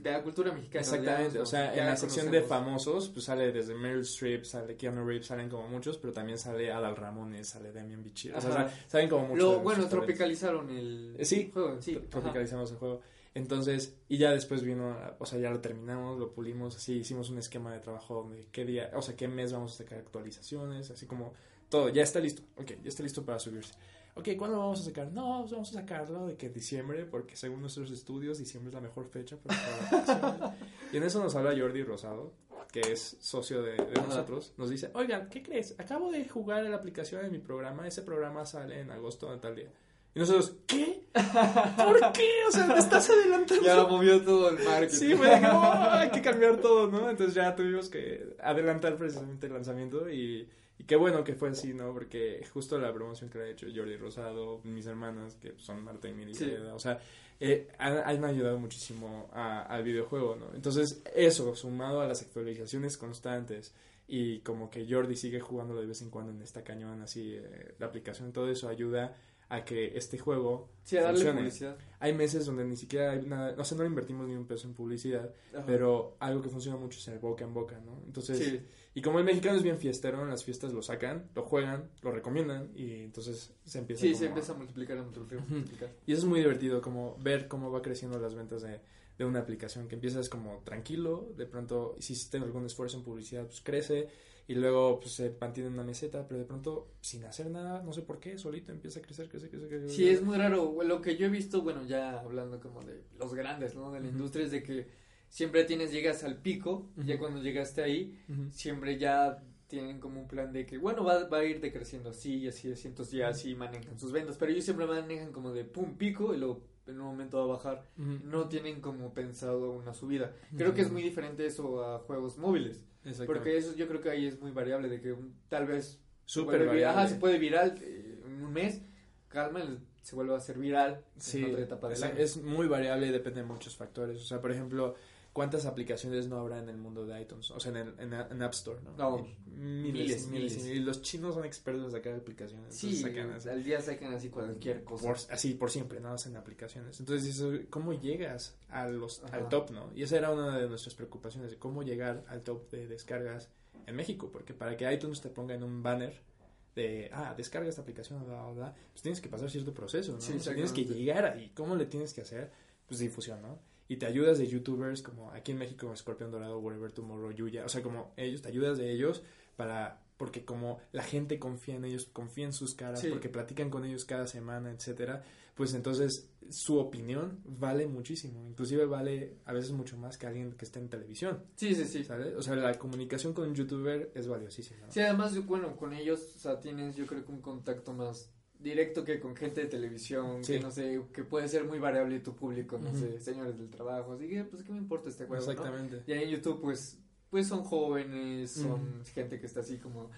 de la cultura mexicana. Exactamente, o sea, en la sección de famosos, pues sale desde Meryl Streep, sale Keanu Reeves, salen como muchos, pero también sale Adal Ramones, sale Damian Bichir. O sea, salen como muchos. Lo, bueno, tropicalizaron el eh, sí, juego. Sí, tropicalizamos el juego. Entonces, y ya después vino, o sea, ya lo terminamos, lo pulimos, así hicimos un esquema de trabajo donde qué día, o sea, qué mes vamos a sacar actualizaciones, así como todo, ya está listo. Ok, ya está listo para subirse. Ok, ¿cuándo vamos a sacar? No, pues vamos a sacarlo de que diciembre, porque según nuestros estudios, diciembre es la mejor fecha para Y en eso nos habla Jordi Rosado, que es socio de, nosotros. Nos dice, oigan, ¿qué crees? Acabo de jugar la aplicación de mi programa. Ese programa sale en agosto de tal día. Y nosotros, ¿qué? ¿Por qué? O sea, te estás adelantando. Ya movió todo el marketing. Sí, me dijo, oh, hay que cambiar todo, ¿no? Entonces ya tuvimos que adelantar precisamente el lanzamiento y y qué bueno que fue así, ¿no? Porque justo la promoción que ha hecho Jordi Rosado, mis hermanas, que son Marta y Miri, o sea, eh, han, ayudado muchísimo al videojuego, ¿no? Entonces, eso, sumado a las actualizaciones constantes y como que Jordi sigue jugando de vez en cuando en esta cañón, así, eh, la aplicación, todo eso ayuda a que este juego sí, a darle publicidad. Hay meses donde ni siquiera hay nada, o sea, no invertimos ni un peso en publicidad, pero algo que funciona mucho es el boca en boca, ¿no? Entonces, y como el mexicano es bien fiestero, en las fiestas lo sacan, lo juegan, lo recomiendan y entonces se empieza Sí, se empieza a multiplicar, a multiplicar, Y eso es muy divertido, como ver cómo va creciendo las ventas de, de una aplicación, que empiezas como tranquilo, de pronto, si hiciste algún esfuerzo en publicidad, pues crece y luego pues, se mantiene en una meseta, pero de pronto sin hacer nada, no sé por qué, solito empieza a crecer, crecer, crecer. crecer sí, es muy raro. Lo que yo he visto, bueno, ya hablando como de los grandes, ¿no? De la industria es de que siempre tienes, llegas al pico, ya cuando llegaste ahí, siempre ya tienen como un plan de que, bueno, va, va a ir decreciendo así y así, así, entonces ya así manejan sus ventas, pero ellos siempre manejan como de pum, pico y luego en un momento va a bajar, no tienen como pensado una subida. Creo que es muy diferente eso a juegos móviles. Porque eso yo creo que ahí es muy variable, de que tal vez Súper variable. se puede viral eh, en un mes, calma, se vuelve a hacer viral sí, en otra etapa del es, es muy variable y depende de muchos factores. O sea, por ejemplo, ¿cuántas aplicaciones no habrá en el mundo de iTunes? O sea, en, en, App Store, ¿no? miles, miles, Y los chinos son expertos en sacar aplicaciones. Sí, sacan al día sacan así cualquier cosa. así, por siempre, ¿no? Hacen aplicaciones. Entonces, ¿cómo llegas a los, al top, no? Y esa era una de nuestras preocupaciones, de cómo llegar al top de descargas en México. Porque para que iTunes te ponga en un banner de, ah, descarga esta aplicación, bla, bla, bla, pues tienes que pasar cierto proceso, ¿no? Sí, tienes que llegar ahí. ¿Cómo le tienes que hacer? Pues difusión, ¿no? Y te ayudas de youtubers como aquí en México Scorpion Dorado, Whatever Tomorrow, Yuya, o sea, como ellos, te ayudas de ellos para, porque como la gente confía en ellos, confía en sus caras, porque platican con ellos cada semana, etcétera, pues entonces su opinión vale muchísimo, inclusive vale a veces mucho más que alguien que esté en televisión. Sí, sí, sí. ¿sabes? O sea, la comunicación con un youtuber es valiosísima. Sí, además, bueno, con ellos, o sea, tienes yo creo que un contacto más directo que con gente de televisión, que no sé, que puede ser muy variable tu público, no sé, señores del trabajo, así que pues qué me importa este juego, Exactamente. Y ahí en YouTube pues pues son jóvenes, son gente que está así como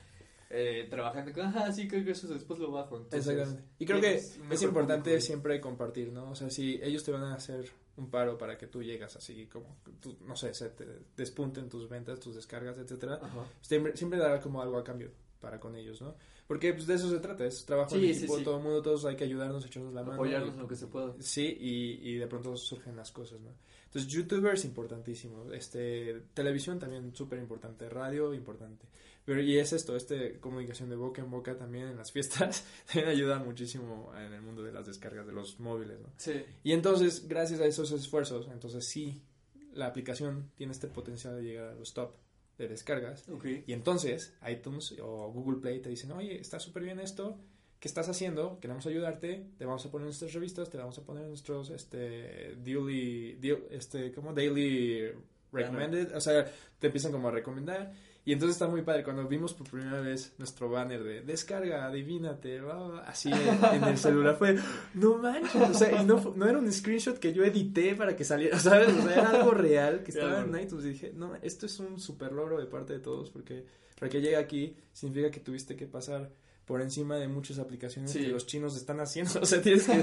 eh, trabajando con, ah, sí, creo que eso después lo bajo. Exactamente. Y creo que es, importante siempre compartir, ¿no? O sea, si ellos te van a hacer un paro para que tú llegas así como, no sé, se te despunten tus ventas, tus descargas, etcétera, siempre, siempre dará como algo a cambio para con ellos, ¿no? Porque pues, de eso se trata, es trabajo en equipo, todo el mundo, todos hay que ayudarnos, echarnos la mano. Apoyarnos lo que se pueda. Sí, y, y de pronto surgen las cosas, ¿no? Entonces, youtubers importantísimo, este, televisión también súper importante, radio importante. Pero y es esto, este comunicación de boca en boca también en las fiestas también ayuda muchísimo en el mundo de las descargas de los móviles, ¿no? Sí. Y entonces, gracias a esos esfuerzos, entonces sí, la aplicación tiene este potencial de llegar a los top de descargas. Y entonces iTunes o Google Play te dicen, oye, está súper bien esto, ¿qué estás haciendo? Queremos ayudarte, te vamos a poner nuestras revistas, te vamos a poner nuestros, este, daily, este, como daily recommended, o sea, te empiezan como a recomendar y entonces está muy padre. Cuando vimos por primera vez nuestro banner de descarga, adivínate, así en, el celular, fue, no manches. O sea, y no, no era un screenshot que yo edité para que saliera, ¿sabes? O sea, era algo real que estaba en iTunes. Y dije, no, esto es un super logro de parte de todos porque para que llegue aquí significa que tuviste que pasar por encima de muchas aplicaciones que los chinos están haciendo. O sea, tienes que.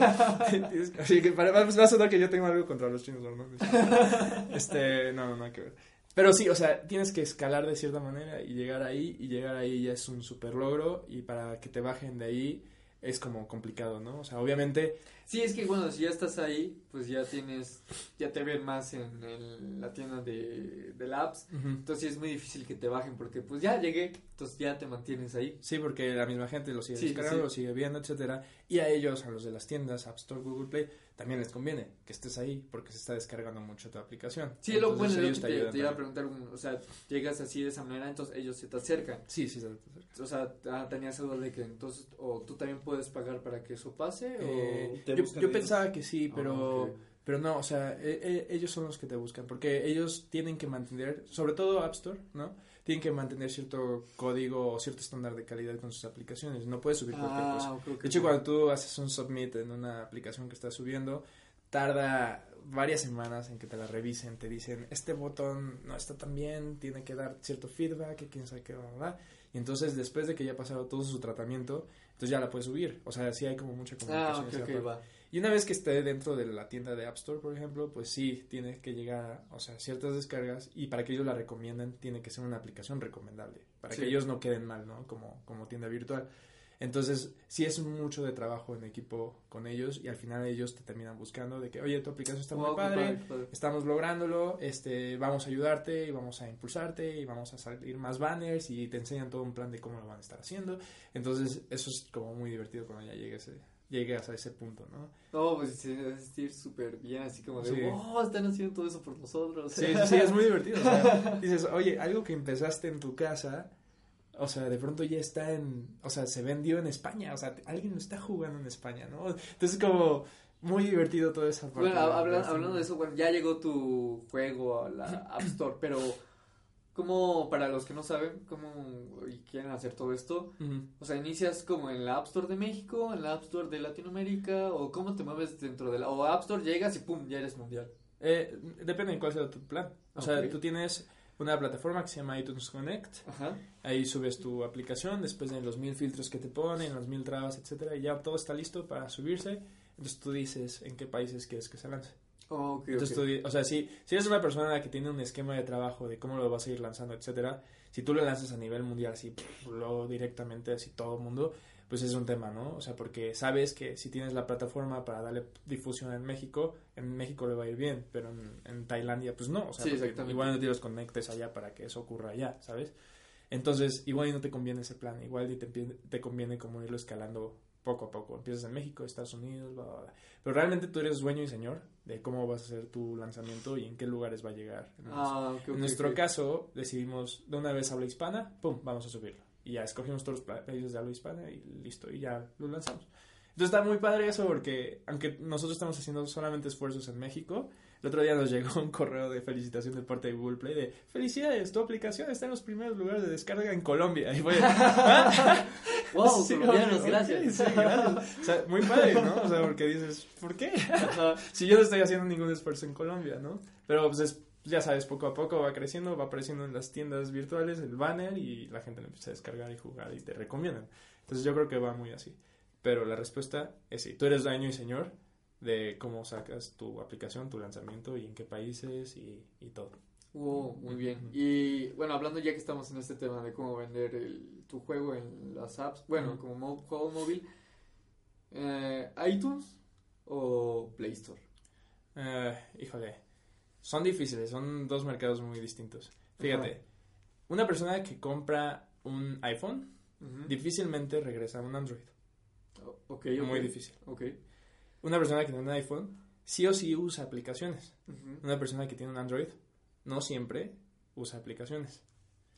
tienes así que para, va a sonar que yo tengo algo contra los chinos, ¿no? Este, no, no, no hay que ver. Pero sí, o sea, tienes que escalar de cierta manera y llegar ahí, y llegar ahí ya es un super logro, y para que te bajen de ahí es como complicado, ¿no? O sea, obviamente... Sí, es que bueno, si ya estás ahí, pues ya tienes, ya te ven más en la tienda de, de apps, entonces es muy difícil que te bajen porque pues ya llegué, entonces ya te mantienes ahí. Sí, porque la misma gente lo sigue descargando, lo sigue viendo, etcétera, y a ellos, a los de las tiendas, App Store, Google Play, también les conviene que estés ahí porque se está descargando mucho tu aplicación. Sí, lo bueno es que te, iba a preguntar, o sea, llegas así de esa manera, entonces ellos se te acercan. Sí, sí, se te acercan. O sea, ah, tenías algo de que entonces, o tú también puedes pagar para que eso pase, o... Eh, yo, pensaba que sí, pero... Ah, pero no, o sea, e, e, ellos son los que te buscan, porque ellos tienen que mantener, sobre todo App Store, ¿no? Tienen que mantener cierto código o cierto estándar de calidad con sus aplicaciones. No puedes subir cualquier ah, cosa. de hecho, cuando tú haces un submit en una aplicación que estás subiendo, tarda varias semanas en que te la revisen, te dicen, este botón no está tan bien, tiene que dar cierto feedback, que quién sabe qué, va, Y entonces, después de que ya ha pasado todo su tratamiento, entonces ya la puedes subir. O sea, sí hay como mucha ah, comunicación. Y una vez que esté dentro de la tienda de App Store, por ejemplo, pues sí, tiene que llegar, o sea, ciertas descargas y para que ellos la recomienden, tiene que ser una aplicación recomendable, para que ellos no queden mal, ¿no? Como, como tienda virtual. Entonces, sí es mucho de trabajo en equipo con ellos y al final ellos te terminan buscando de que, oye, tu aplicación está muy padre, estamos lográndolo, este, vamos a ayudarte y vamos a impulsarte y vamos a salir más banners y te enseñan todo un plan de cómo lo van a estar haciendo. Entonces, eso es como muy divertido cuando ya llegues, llegues a ese punto, ¿no? No, pues se debe sentir súper bien, así como de, oh, están haciendo todo eso por nosotros. Sí, sí, es muy divertido. O sea, dices, oye, algo que empezaste en tu casa o sea, de pronto ya está en, o sea, se vendió en España, o sea, alguien lo está jugando en España, ¿no? Entonces como muy divertido toda esa parte. Bueno, hablando de eso, bueno, ya llegó tu juego a la App Store, pero como para los que no saben cómo y quieren hacer todo esto, o sea, inicias como en la App Store de México, en la App Store de Latinoamérica, o cómo te mueves dentro de la, o App Store llegas y pum, ya eres mundial. Eh, depende de cuál sea tu plan. O sea, tú tienes una plataforma que se llama iTunes Connect. Ahí subes tu aplicación después de los mil filtros que te ponen, los mil trabas, etcétera, y ya todo está listo para subirse. Entonces tú dices en qué países quieres que se lance. Entonces Tú, o sea, si, si eres una persona que tiene un esquema de trabajo de cómo lo vas a ir lanzando, etcétera, si tú lo lanzas a nivel mundial, así, luego directamente, así todo el mundo, pues es un tema, ¿no? O sea, porque sabes que si tienes la plataforma para darle difusión en México, en México le va a ir bien, pero en, Tailandia, pues no. O sea, igual no te los conectes allá para que eso ocurra allá, ¿sabes? Entonces, igual no te conviene ese plan, igual te, te conviene como irlo escalando poco a poco. Empiezas en México, Estados Unidos, bla, bla, bla. Pero realmente tú eres dueño y señor de cómo vas a hacer tu lanzamiento y en qué lugares va a llegar. Ah, en nuestro caso, decidimos de una vez habla hispana, pum, vamos a subirlo. Y ya escogimos todos los países de habla hispana y listo, y ya lo lanzamos. Entonces está muy padre eso porque, aunque nosotros estamos haciendo solamente esfuerzos en México, el otro día nos llegó un correo de felicitación de parte de Google Play de felicidades, tu aplicación está en los primeros lugares de descarga en Colombia. Y fue, wow, colombianos, gracias. Sí, gracias. O sea, muy padre, ¿no? O sea, porque dices, ¿por qué? si yo no estoy haciendo ningún esfuerzo en Colombia, ¿no? Pero pues es ya sabes, poco a poco va creciendo, va apareciendo en las tiendas virtuales el banner y la gente lo empieza a descargar y jugar y te recomiendan. Entonces yo creo que va muy así. Pero la respuesta es sí, tú eres dueño y señor de cómo sacas tu aplicación, tu lanzamiento y en qué países y, todo. muy bien. Y bueno, hablando ya que estamos en este tema de cómo vender el, tu juego en las apps, bueno, como juego móvil, eh, ¿iTunes o Play Store? Eh, híjole, son difíciles, son dos mercados muy distintos. Fíjate, una persona que compra un iPhone difícilmente regresa a un Android. Oh, muy difícil. Okay. Una persona que tiene un iPhone sí o sí usa aplicaciones. Una persona que tiene un Android no siempre usa aplicaciones.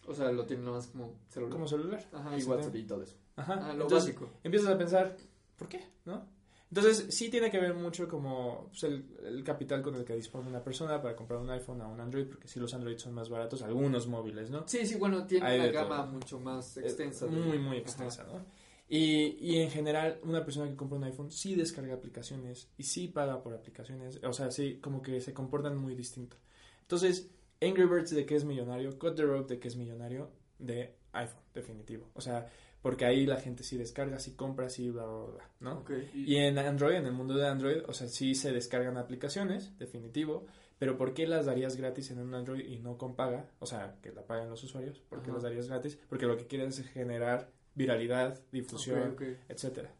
O sea, lo tiene nomás como celular. Como celular. Ajá, y WhatsApp y todo eso. Ajá. Ah, lo básico. Empiezas a pensar, ¿por qué? ¿No? Entonces, sí tiene que ver mucho como pues, el, capital con el que dispone una persona para comprar un iPhone a un Android, porque si los Android son más baratos, algunos móviles, ¿no? Sí, sí, bueno, tiene una gama mucho más extensa. muy, muy extensa, ¿no? Y, y en general, una persona que compra un iPhone sí descarga aplicaciones y sí paga por aplicaciones, o sea, sí, como que se comportan muy distinto. Entonces, Angry Birds de que es millonario, Cut the Rope de que es millonario, de iPhone, definitivo. O sea, porque ahí la gente sí descarga, sí compra, sí bla, bla, bla, ¿no? y... en Android, en el mundo de Android, o sea, sí se descargan aplicaciones, definitivo, pero ¿por qué las darías gratis en un Android y no con paga? O sea, que la paguen los usuarios, ¿por qué las darías gratis? Porque lo que quieren es generar viralidad, difusión, etcétera.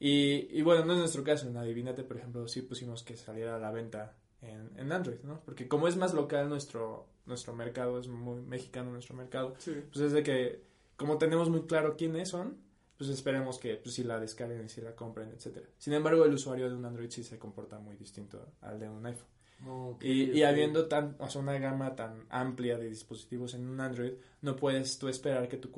Y, y bueno, no es nuestro caso, en Adivinate, por ejemplo, sí pusimos que saliera a la venta en, en Android, ¿no? Porque como es más local nuestro, nuestro mercado, es muy mexicano nuestro mercado, pues es de que como tenemos muy claro quiénes son, pues esperemos que pues, si la descarguen y si la compren, etcétera. Sin embargo, el usuario de un Android sí se comporta muy distinto al de un iPhone. Y, habiendo tan, o sea, una gama tan amplia de dispositivos en un Android, no puedes tú esperar que tu,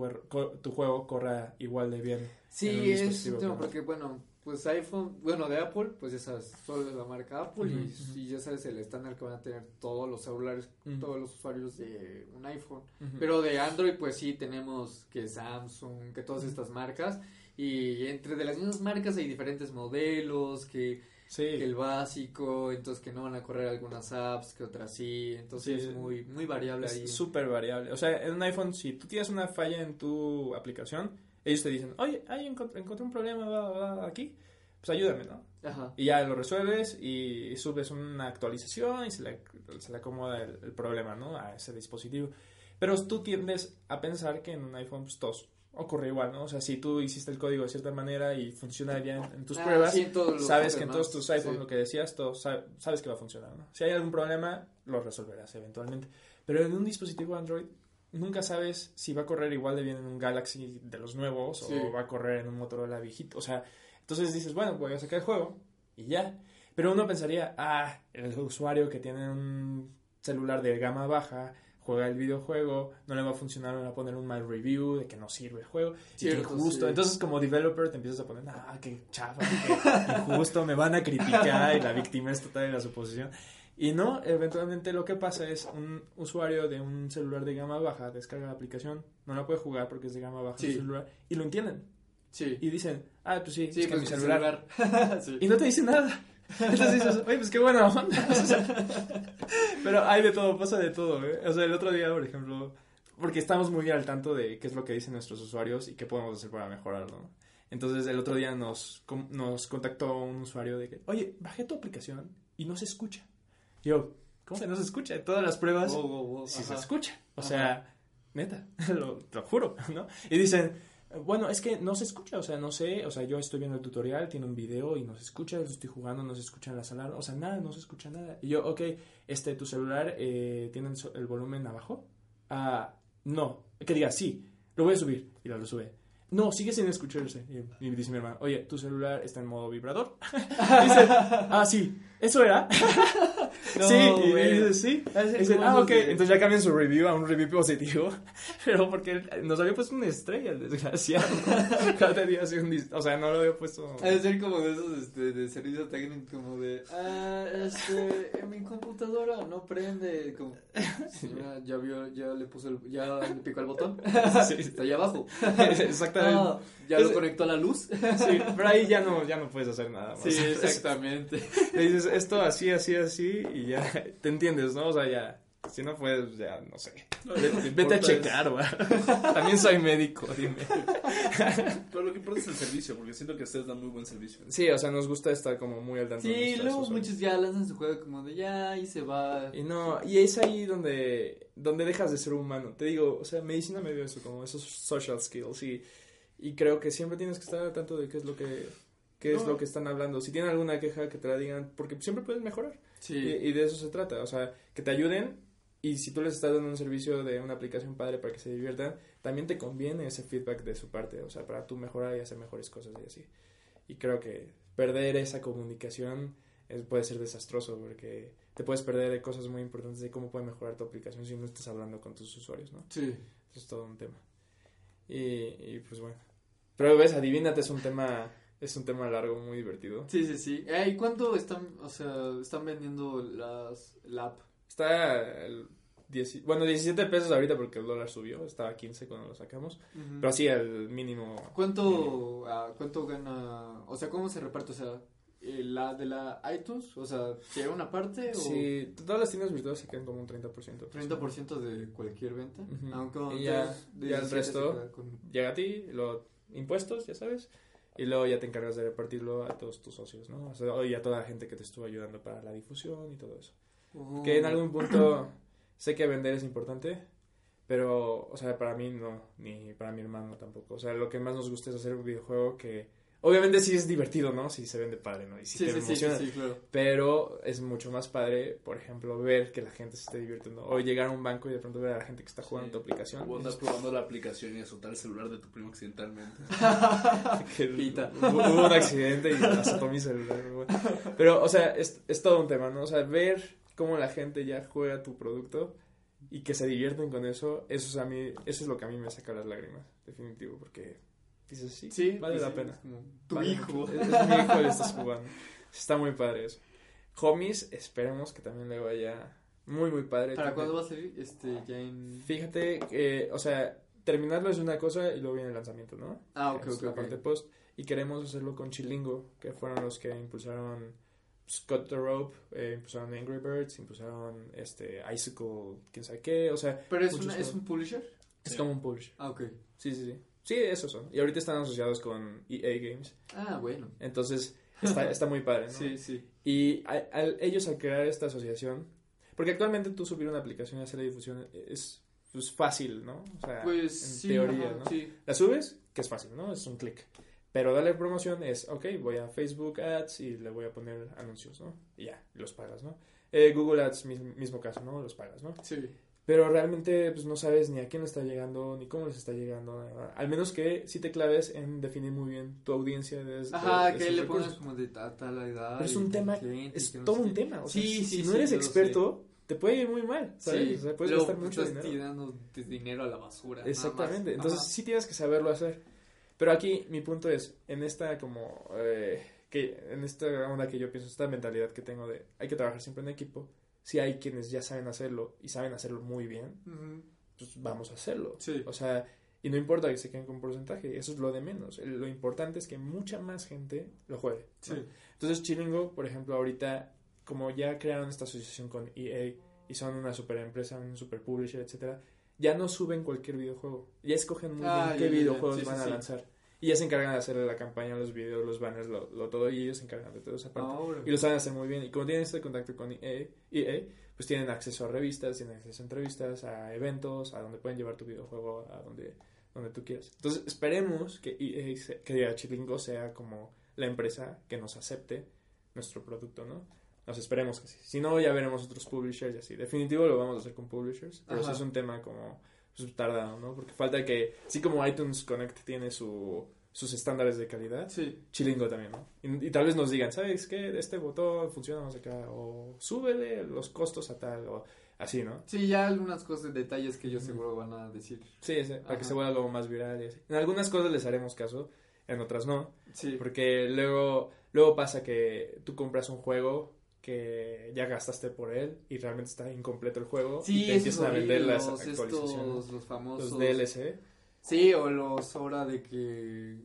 tu juego corra igual de bien. Sí, es porque bueno, pues iPhone, bueno, de Apple, pues ya sabes, solo la marca Apple y, ya sabes el estándar que van a tener todos los celulares, todos los usuarios de un iPhone. Pero de Android, pues sí, tenemos que Samsung, que todas estas marcas. Y entre de las mismas marcas hay diferentes modelos, que, el básico, entonces que no van a correr algunas apps, que otras sí. Entonces es muy, muy variable es ahí. Súper variable. O sea, en un iPhone, si tú tienes una falla en tu aplicación, ellos te dicen, oye, ahí encontré, un problema aquí, pues ayúdame, ¿no? Ajá. Y ya lo resuelves y subes una actualización y se le, se le acomoda el, problema, ¿no? A ese dispositivo. Pero tú tiendes a pensar que en un iPhone pues, todos ocurre igual, ¿no? O sea, si tú hiciste el código de cierta manera y funciona bien en tus Ah, pruebas, sí, sabes que en todos tus iPhones sí. lo que decías, todo, sa- sabes que va a funcionar, ¿no? Si hay algún problema, lo resolverás eventualmente. Pero en un dispositivo Android nunca sabes si va a correr igual de bien en un Galaxy de los nuevos Sí. o va a correr en un Motorola viejito. O sea, entonces dices, bueno, voy a sacar el juego y ya. Pero uno pensaría, ah, el usuario que tiene un celular de gama baja juega el videojuego, no le va a funcionar, me va a poner un mal review de que no sirve el juego. y que injusto. sí. Entonces, como developer, te empiezas a poner, ah, qué chafa, qué injusto, me van a criticar y la víctima es total en la suposición. Y no, eventualmente lo que pasa es un usuario de un celular de gama baja descarga la aplicación, no la puede jugar porque es de gama baja Sí. su celular, y lo entienden. Sí. Y dicen, ah, pues sí, Sí, es que pues mi mi celular. celular. sí. Y no te dicen nada. Entonces dices, oye, pues qué buena onda. O sea, pero hay de todo, pasa de todo, ¿eh? O sea, el otro día, por ejemplo, porque estamos muy al tanto de qué es lo que dicen nuestros usuarios y qué podemos hacer para mejorarlo, ¿no? Entonces, el otro día nos, nos contactó un usuario de que, oye, bajé tu aplicación y no se escucha. Y yo, ¿cómo que no se escucha? En todas las pruebas Wow, wow, wow, sí se ajá. escucha. O Ajá. sea, neta, lo, lo juro, ¿no? Y dicen, bueno, es que no se escucha, o sea, no sé, o sea, yo estoy viendo el tutorial, tiene un video y no se escucha, estoy jugando, no se escucha en la sala, o sea, nada, no se escucha nada. Y yo, ok, este, tu celular, eh, ¿tiene el volumen abajo? Ah, no, que diga, sí, lo voy a subir, y lo sube. No, sigue sin escucharse. Y, y dice mi hermano, oye, tu celular está en modo vibrador. dice, ah, sí, eso era. No, sí, y güey. dice, sí. Y dicen, ah, ok. Entonces ya cambian su review a un review positivo. Pero porque nos había puesto una estrella, el desgraciado. Cada día hacía un. O sea, no lo había puesto. Ha de ser como de esos este, de servicio técnico, como de, ah, este, en mi computadora no prende, como, señora, ya vio, ya le puso el, ya le picó el botón, Sí. está allá abajo, Exactamente. Ah, ya Es- lo conectó a la luz, Sí, pero ahí ya no, ya no puedes hacer nada más. sí, exactamente, Le dices esto así, así, así, y ya te entiendes, ¿no? O sea, ya. Si no puedes, ya no sé. Vete, vete a checar, va. También soy médico, dime. Pero lo que importa es el servicio, porque siento que ustedes dan muy buen servicio. Sí, o sea, nos gusta estar como muy al tanto de sí, luego muchos ya lanzan su juego como de, ya, y se va, Y no, y es ahí donde, donde dejas de ser humano. Te digo, o sea, medicina me dio eso, como esos social skills. Y, y creo que siempre tienes que estar al tanto de qué es lo que, qué es No. lo que están hablando. Si tienen alguna queja, que te la digan, porque siempre puedes mejorar. Sí, Y, y de eso se trata, o sea, que te ayuden. Y si tú les estás dando un servicio de una aplicación padre para que se diviertan, también te conviene ese feedback de su parte, o sea, para tú mejorar y hacer mejores cosas y así. Y creo que perder esa comunicación es- puede ser desastroso porque te puedes perder de cosas muy importantes de cómo puede mejorar tu aplicación si no estás hablando con tus usuarios, ¿no? sí, Eso es todo un tema. Y, y pues bueno. Pero ves, adivínate, es un tema, es un tema largo, muy divertido. sí, sí, sí, eh, ¿y cuánto están, o sea, están vendiendo las, la app? Está el 10 bueno, 17 pesos ahorita porque el dólar subió, estaba a 15 cuando lo sacamos. Pero sí, el mínimo. ¿Cuánto, ah, ¿Cuánto gana? O sea, ¿cómo se reparte? O sea, eh, la de la iTunes, o sea, ¿llega una parte o Sí, todas las tiendas virtuales se quedan como un 30%. 30% de cualquier venta? Aunque Y ya- ya el 17 se resto- Llega a ti, lo impuestos, ya sabes. Y luego ya te encargas de repartirlo a todos tus socios, ¿no? O sea, y a toda la gente que te estuvo ayudando para la difusión y todo eso. Que en algún punto sé que vender es importante, pero, o sea, para mí no, ni para mi hermano tampoco. O sea, lo que más nos gusta es hacer un videojuego que, obviamente sí es divertido, ¿no? Si se vende padre, ¿no? Y si Sí, te sí, sí, sí, emociona. sí, claro. Pero es mucho más padre, por ejemplo, ver que la gente se esté divirtiendo. O llegar a un banco y de pronto ver a la gente que está jugando Sí. tu aplicación. O andas probando la aplicación y azotar el celular de tu primo accidentalmente. que Pita. hubo, hubo un accidente y azotó mi celular. Pero, o sea, es, es todo un tema, ¿no? O sea, ver cómo la gente ya juega tu producto y que se divierten con eso, eso es, a mí, eso es lo que a mí me saca las lágrimas, definitivo, porque dices, sí, Sí, vale pues la sí, pena. como tu Vale hijo. Es, es mi hijo y estás jugando. Está muy padre eso. Homies, esperemos que también le vaya muy, muy padre. ¿Para cuándo va a salir? Este, ya en... Fíjate que, o sea, terminarlo es una cosa y luego viene el lanzamiento, ¿no? Ah, ok, Es ok, la ok. parte post. Y queremos hacerlo con Chilingo, que fueron los que impulsaron Scott the Rope, eh, impulsaron Angry Birds, impulsaron este Icicle, quién sabe qué, o sea, ¿Pero es, una, es un publisher? es Sí. como un publisher. Ah, ok. Sí, sí, sí. Sí, esos son. Y ahorita están asociados con EA Games. Ah, bueno. Entonces, está, está muy padre, ¿no? Sí, sí. Y a- al- ellos al crear esta asociación, porque actualmente tú subir una aplicación y hacer la difusión es pues fácil, ¿no? O sea, pues, en teoría, ¿no? La subes, que es fácil, ¿no? Es un clic. Pero darle promoción es, ok, voy a Facebook Ads y le voy a poner anuncios, ¿no? Y ya, los pagas, ¿no? Eh, Google Ads, mismo, caso, ¿no? Los pagas, ¿no? Sí. Pero realmente pues no sabes ni a quién le está llegando, ni cómo les está llegando. Al menos que si te claves en definir muy bien tu audiencia. De, Ajá, que le pones como de tal edad. Pero es un tema, es todo un tema. O sea, sí, si, no eres experto, te puede ir muy mal, ¿sabes? o sea, puedes gastar mucho dinero. tirando dinero a la basura. Exactamente, entonces sí tienes que saberlo hacer. Pero aquí mi punto es, en esta como, eh, que en esta onda que yo pienso, esta mentalidad que tengo de hay que trabajar siempre en equipo, si hay quienes ya saben hacerlo y saben hacerlo muy bien, pues vamos a hacerlo. O sea, y no importa que se queden con porcentaje, eso es lo de menos. Lo importante es que mucha más gente lo juegue. Entonces, Chilingo, por ejemplo, ahorita como ya crearon esta asociación con EA y son una super empresa, un super publisher, etcétera, ya no suben cualquier videojuego. Ya escogen muy bien ah, qué videojuegos van a lanzar. Y ya se encargan de hacerle la campaña, los videos, los banners, lo, todo, y ellos se encargan de todo esa parte. Ah, y lo saben hacer muy bien. Y como tienen este contacto con EA, EA, pues tienen acceso a revistas, tienen acceso a entrevistas, a eventos, a donde pueden llevar tu videojuego, a donde, donde tú quieras. Entonces, esperemos que EA, que Chilingo sea como la empresa que nos acepte nuestro producto, ¿no? Nos esperemos que sí. Si no, ya veremos otros publishers y así. Definitivo lo vamos a hacer con publishers, pero eso es un tema como pues, tardado, ¿no? Porque falta que, así como iTunes Connect tiene su, sus estándares de calidad, sí. Chilingo también, ¿no? Y, tal vez nos digan, ¿sabes qué? Este botón funciona más acá, o súbele los costos a tal, o así, ¿no? Sí, ya algunas cosas, detalles que ellos seguro van a decir. Sí, para que se vuelva algo más viral y así. En algunas cosas les haremos caso, en otras no. Sí. Porque luego, luego pasa que tú compras un juego que ya gastaste por él y realmente está incompleto el juego sí, y te empiezan a vender las actualizaciones. los famosos. Los DLC sí o los ahora de que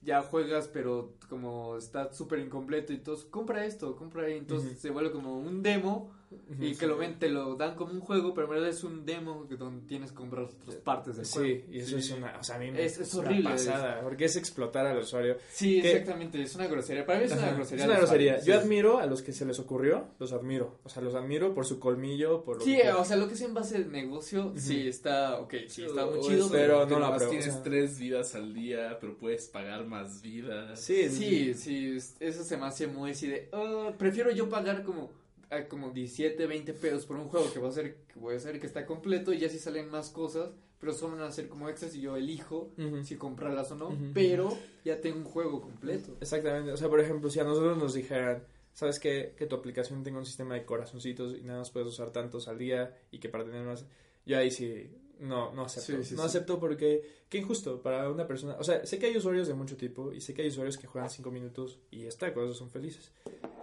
ya juegas pero como está súper incompleto y entonces compra esto compra ahí. Entonces se vuelve como un demo y que lo ven, te lo dan como un juego, pero en verdad es un demo que donde tienes que comprar otras partes del juego. Sí, y eso es una, o sea, a mí me es, es horrible, pasada, porque es explotar al usuario. Sí, exactamente, es una grosería, para mí es una grosería. Es una grosería. Yo admiro a los que se les ocurrió, los admiro, o sea, los admiro por su colmillo, por lo Sí, o sea, lo que es en base de negocio, sí está, ok, sí está muy chido, pero, no la tienes tres vidas al día, pero puedes pagar más vidas. Sí, sí, sí, eso se me hace muy así de, oh, prefiero yo pagar como como 17, 20 pesos por un juego que va a ser que voy a hacer que está completo y ya si salen más cosas, pero son a ser como extras y yo elijo si comprarlas o no, pero ya tengo un juego completo. Exactamente, o sea, por ejemplo, si a nosotros nos dijeran, ¿sabes qué? Que tu aplicación tenga un sistema de corazoncitos y nada más puedes usar tantos al día y que para tener más, yo ahí sí no, no acepto. no acepto porque qué injusto para una persona. O sea, sé que hay usuarios de mucho tipo y sé que hay usuarios que juegan 5 minutos y está, con eso son felices.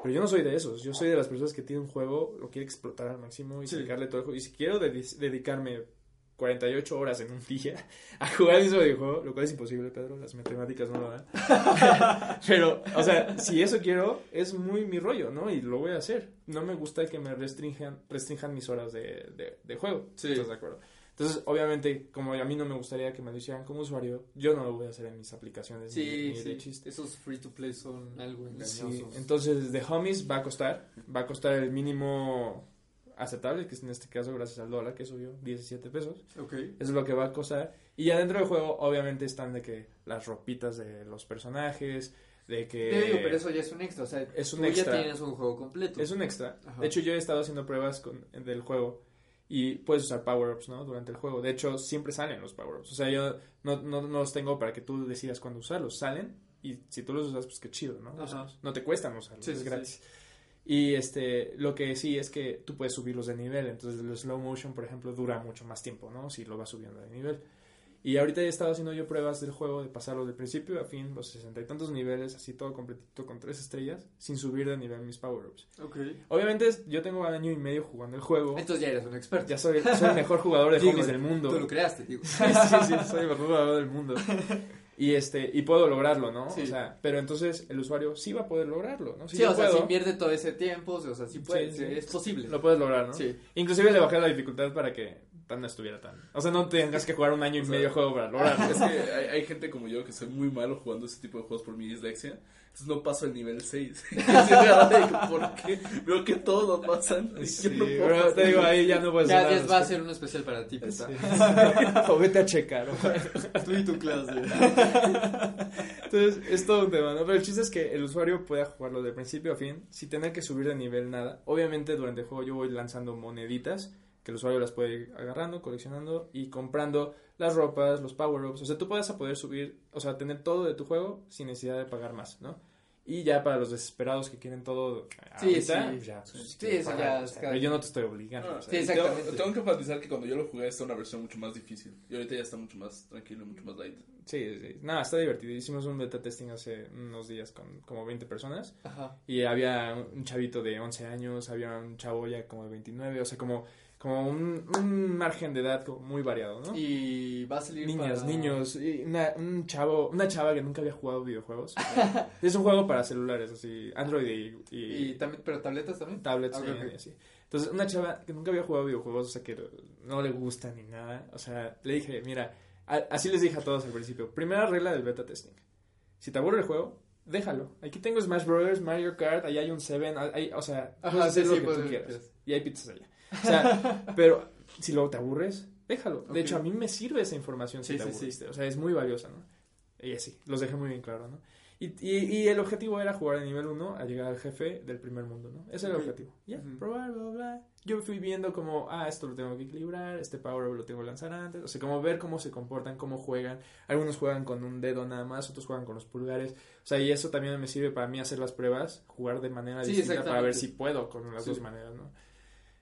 Pero yo no soy de esos. Yo soy de las personas que tienen un juego, lo quiere explotar al máximo y dedicarle todo el juego. Y si quiero dedicarme 48 horas en un día a jugar ese videojuego, lo cual es imposible, Pedro, las matemáticas no lo dan. Pero, o sea, si eso quiero, es muy mi rollo, ¿no? Y lo voy a hacer. No me gusta que me restrinjan, restrinjan mis horas de, de, de juego. Sí. ¿Estás de acuerdo? Entonces, obviamente, como a mí no me gustaría que me lo hicieran como usuario, yo no lo voy a hacer en mis aplicaciones sí, ni, de chiste. Esos free to play son algo engañosos. Sí. Entonces, de Homies va a costar, va a costar el mínimo aceptable, que es en este caso gracias al dólar que subió 17 pesos. Ok. Eso es lo que va a costar. Y adentro del juego, obviamente, están de que las ropitas de los personajes, de que... Te digo, pero eso ya es un extra, o sea, es un extra. ya tienes un juego completo. Es un extra. De hecho, yo he estado haciendo pruebas con, del juego y puedes usar power-ups, ¿no? Durante el juego. De hecho, siempre salen los power-ups. O sea, yo no, no, no, los tengo para que tú decidas cuándo usarlos. Salen y si tú los usas, pues qué chido, ¿no? no te cuestan usarlos, es gratis. Y este, lo que sí es que tú puedes subirlos de nivel. Entonces, el slow motion, por ejemplo, dura mucho más tiempo, ¿no? Si lo vas subiendo de nivel. Y ahorita he estado haciendo yo pruebas del juego, de pasarlo de principio a fin, los sesenta y tantos niveles, así todo completito con tres estrellas, sin subir de nivel mis power-ups. Okay. Obviamente yo tengo un año y medio jugando el juego. Entonces ya eres un experto. Ya soy, soy el mejor jugador de homies del mundo. Tú lo creaste, digo. sí, sí, sí, soy el mejor jugador del mundo. Y este, y puedo lograrlo, ¿no? O sea, pero entonces el usuario sí va a poder lograrlo, ¿no? sí, o sea, si invierte todo ese tiempo, o sea, sí puede, es posible. Lo puedes lograr, ¿no? Sí. Inclusive le bajé la dificultad para que no estuviera tan... O sea, no tengas que jugar un año y medio juego para lograrlo. Es que hay, hay, gente como yo que soy muy malo jugando ese tipo de juegos por mi dislexia. Entonces no paso el nivel 6. ¿Por qué? Veo que todos lo pasan. Sí, no pero te digo, ahí ya no puedes Ya va a ser un especial para ti, sí. O vete a checar. Tú y tu clase. Entonces, es todo un tema, ¿no? Pero el chiste es que el usuario pueda jugarlo de principio a fin sin tener que subir de nivel nada. Obviamente, durante el juego yo voy lanzando moneditas que el usuario las puede ir agarrando, coleccionando y comprando las ropas, los power-ups. O sea, tú puedes poder subir, o sea, tener todo de tu juego sin necesidad de pagar más, ¿no? Y ya para los desesperados que quieren todo sí, sí. Pues ya, pues, sí, eso ya es Yo no te estoy obligando. No, sí, exactamente. Tengo, tengo, que enfatizar que cuando yo lo jugué está una versión mucho más difícil. Y ahorita ya está mucho más tranquilo, mucho más light. Sí, sí. Nada, está divertido. Hicimos un beta testing hace unos días con como 20 personas. Ajá. Y había un chavito de 11 años, había un chavo ya como de 29. O sea, como como un, un, margen de edad muy variado, ¿no? Y va a salir Niñas, niños, y una, un chavo, una chava que nunca había jugado videojuegos. es un juego para celulares, así, Android y... ¿Y, también, pero tabletas también? Tablets, ah, sí, Entonces, una chava que nunca había jugado videojuegos, o sea, que no le gusta ni nada, o sea, le dije, mira, así les dije a todos al principio, primera regla del beta testing, si te aburre el juego, déjalo. Aquí tengo Smash Brothers, Mario Kart, allá hay un Seven, hay, o sea, puedes hacer lo que tú quieras. Y hay pizzas allá. O sea, pero si luego te aburres, déjalo. De hecho, a mí me sirve esa información si te aburriste. O sea, es muy valiosa, ¿no? Y así, los dejé muy bien claro, ¿no? Y, y, el objetivo era jugar a nivel 1 a llegar al jefe del primer mundo, ¿no? Ese era el objetivo. Ya, probar, bla, bla. Yo fui viendo como, ah, esto lo tengo que equilibrar, este power lo tengo que lanzar antes. O sea, como ver cómo se comportan, cómo juegan. Algunos juegan con un dedo nada más, otros juegan con los pulgares. O sea, y eso también me sirve para mí hacer las pruebas, jugar de manera distinta para ver si puedo con las dos maneras, ¿no?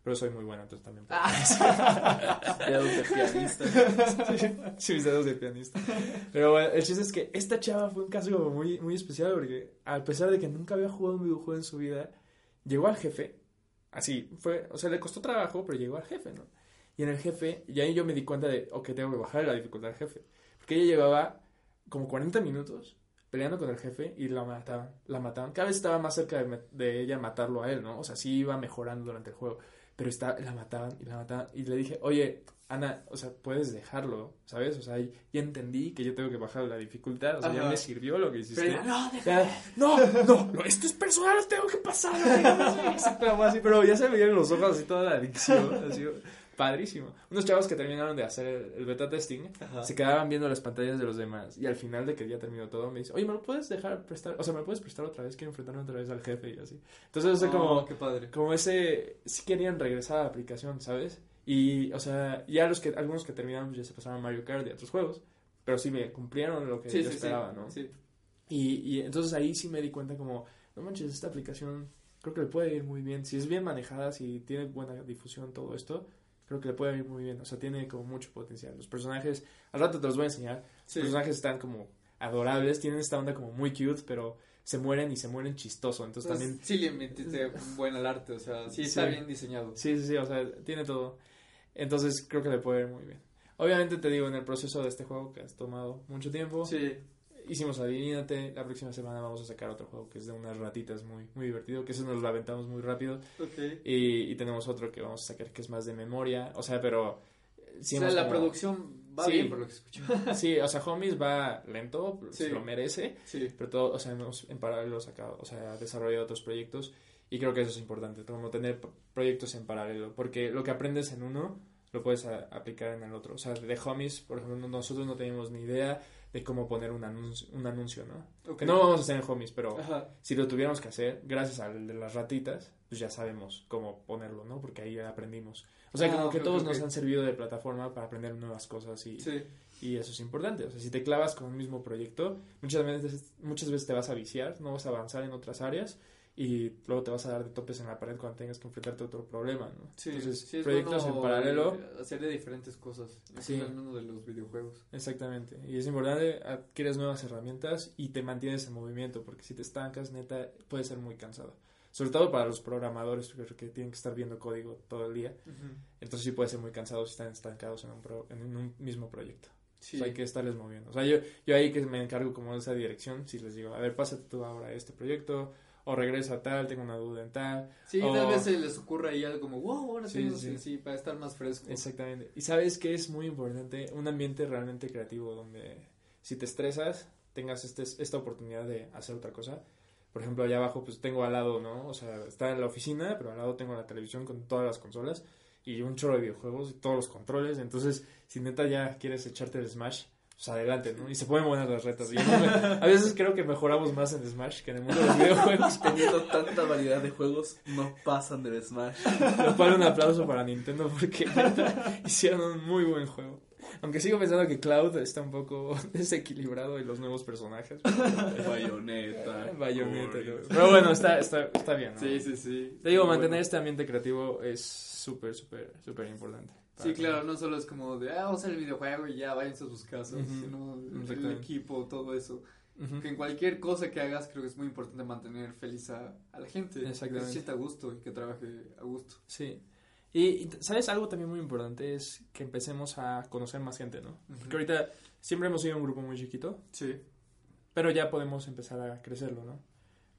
Pero soy muy bueno, entonces también puedo. Ah. dedos de pianista. sí, mis dedos de pianista. Pero bueno, el chiste es que esta chava fue un caso muy, muy especial porque a pesar de que nunca había jugado un videojuego en su vida, llegó al jefe. Así, fue, o sea, le costó trabajo, pero llegó al jefe, ¿no? Y en el jefe, y ahí yo me di cuenta de, ok, tengo que bajar la dificultad del jefe. Porque ella llevaba como 40 minutos peleando con el jefe y la mataban, la mataban. Cada vez estaba más cerca de, de ella matarlo a él, ¿no? O sea, sí iba mejorando durante el juego pero está, la mataban y la mataban. Y le dije, oye, Ana, o sea, puedes dejarlo, ¿sabes? O sea, ya entendí que yo tengo que bajar la dificultad, o sea, ya me sirvió lo que hiciste. no, no, no, esto es personal, tengo que pasar. así, pero ya se me veían los ojos así toda la adicción, así, padrísimo. Unos chavos que terminaron de hacer el, beta testing se quedaban viendo las pantallas de los demás y al final de que ya terminó todo me dice, oye, ¿me lo puedes dejar prestar? O sea, ¿me lo puedes prestar otra vez? Quiero enfrentarme otra vez al jefe y así. Entonces, o como, oh, qué padre. como ese, si querían regresar a la aplicación, ¿sabes? Y, o sea, ya los que, algunos que terminaron ya se pasaron a Mario Kart y a otros juegos, pero sí me cumplieron lo que yo esperaba, ¿no? Sí. Y, y entonces ahí sí me di cuenta como, no manches, esta aplicación creo que le puede ir muy bien. Si es bien manejada, si tiene buena difusión, todo esto, creo que le puede ir muy bien. O sea, tiene como mucho potencial. Los personajes, al rato te los voy a enseñar. Los personajes están como adorables, tienen esta onda como muy cute, pero se mueren y se mueren chistoso. Entonces pues, también. Sí, le metiste buen al arte, o sea, sí está bien diseñado. Sí, sí, sí, o sea, tiene todo. Entonces creo que le puede ir muy bien. Obviamente te digo, en el proceso de este juego que has tomado mucho tiempo. Sí hicimos Adivínate. La próxima semana vamos a sacar otro juego que es de unas ratitas muy, muy divertido. Que eso nos lo aventamos muy rápido. Y, y, tenemos otro que vamos a sacar que es más de memoria. O sea, pero. o sea, la producción va bien por lo que escucho. sí, o sea, Homies va lento, se lo merece. Sí. Pero todo, o sea, hemos en paralelo sacado, o sea, desarrollado otros proyectos. Y creo que eso es importante, como tener proyectos en paralelo. Porque lo que aprendes en uno lo puedes aplicar en el otro. O sea, de Homies, por ejemplo, nosotros no teníamos ni idea de cómo poner un anuncio, un anuncio ¿no? Que no lo vamos a hacer en homies, pero si lo tuviéramos que hacer, gracias al de las ratitas, pues ya sabemos cómo ponerlo, ¿no? Porque ahí aprendimos. O sea, como ah, que todos nos han servido de plataforma para aprender nuevas cosas y, y eso es importante. O sea, si te clavas con un mismo proyecto, muchas veces, muchas veces te vas a viciar, no vas a avanzar en otras áreas y luego te vas a dar de topes en la pared cuando tengas que enfrentarte a otro problema, ¿no? Sí, Entonces, proyectos en paralelo. Hacer de diferentes cosas, sí. el mundo de los videojuegos. Exactamente. Y es importante, adquieres nuevas herramientas y te mantienes en movimiento, porque si te estancas, neta, puede ser muy cansado. Sobre todo para los programadores que tienen que estar viendo código todo el día. Entonces sí puede ser muy cansado si están estancados en un, en un mismo proyecto. Sí. hay que estarles moviendo. O sea, yo, yo ahí que me encargo como de esa dirección, si les digo, a ver, pásate tú ahora este proyecto, o regreso a tal, tengo una duda en tal. Sí, o... tal vez se les ocurra ahí algo como, wow, ahora sí, sí. sí, para estar más fresco. Exactamente. Y sabes que es muy importante, un ambiente realmente creativo donde si te estresas, tengas este, esta oportunidad de hacer otra cosa. Por ejemplo, allá abajo, pues tengo al lado, ¿no? O sea, está en la oficina, pero al lado tengo la televisión con todas las consolas y un chorro de videojuegos y todos los controles. Entonces, si neta ya quieres echarte el Smash, pues adelante, ¿no? Y se pueden buenas las retas. a veces creo que mejoramos más en Smash que en el mundo de los videojuegos. Teniendo tanta variedad de juegos, no pasan del Smash. Lo cual un aplauso para Nintendo porque hicieron un muy buen juego. Aunque sigo pensando que Cloud está un poco desequilibrado y los nuevos personajes. Bayonetta. Bayonetta. Pero bueno, está, está, está bien. ¿no? Sí, sí, sí. Te digo, mantener este ambiente creativo es súper, súper, súper importante. Sí, claro, no solo es como de, ah, vamos a hacer el videojuego y ya váyanse a sus casas, sino el equipo, todo eso. Que en cualquier cosa que hagas creo que es muy importante mantener feliz a, a la gente. Exactamente. Que se a gusto y que trabaje a gusto. Sí. Y, ¿sabes? Algo también muy importante es que empecemos a conocer más gente, ¿no? Porque ahorita siempre hemos sido un grupo muy chiquito. Sí. Pero ya podemos empezar a crecerlo, ¿no?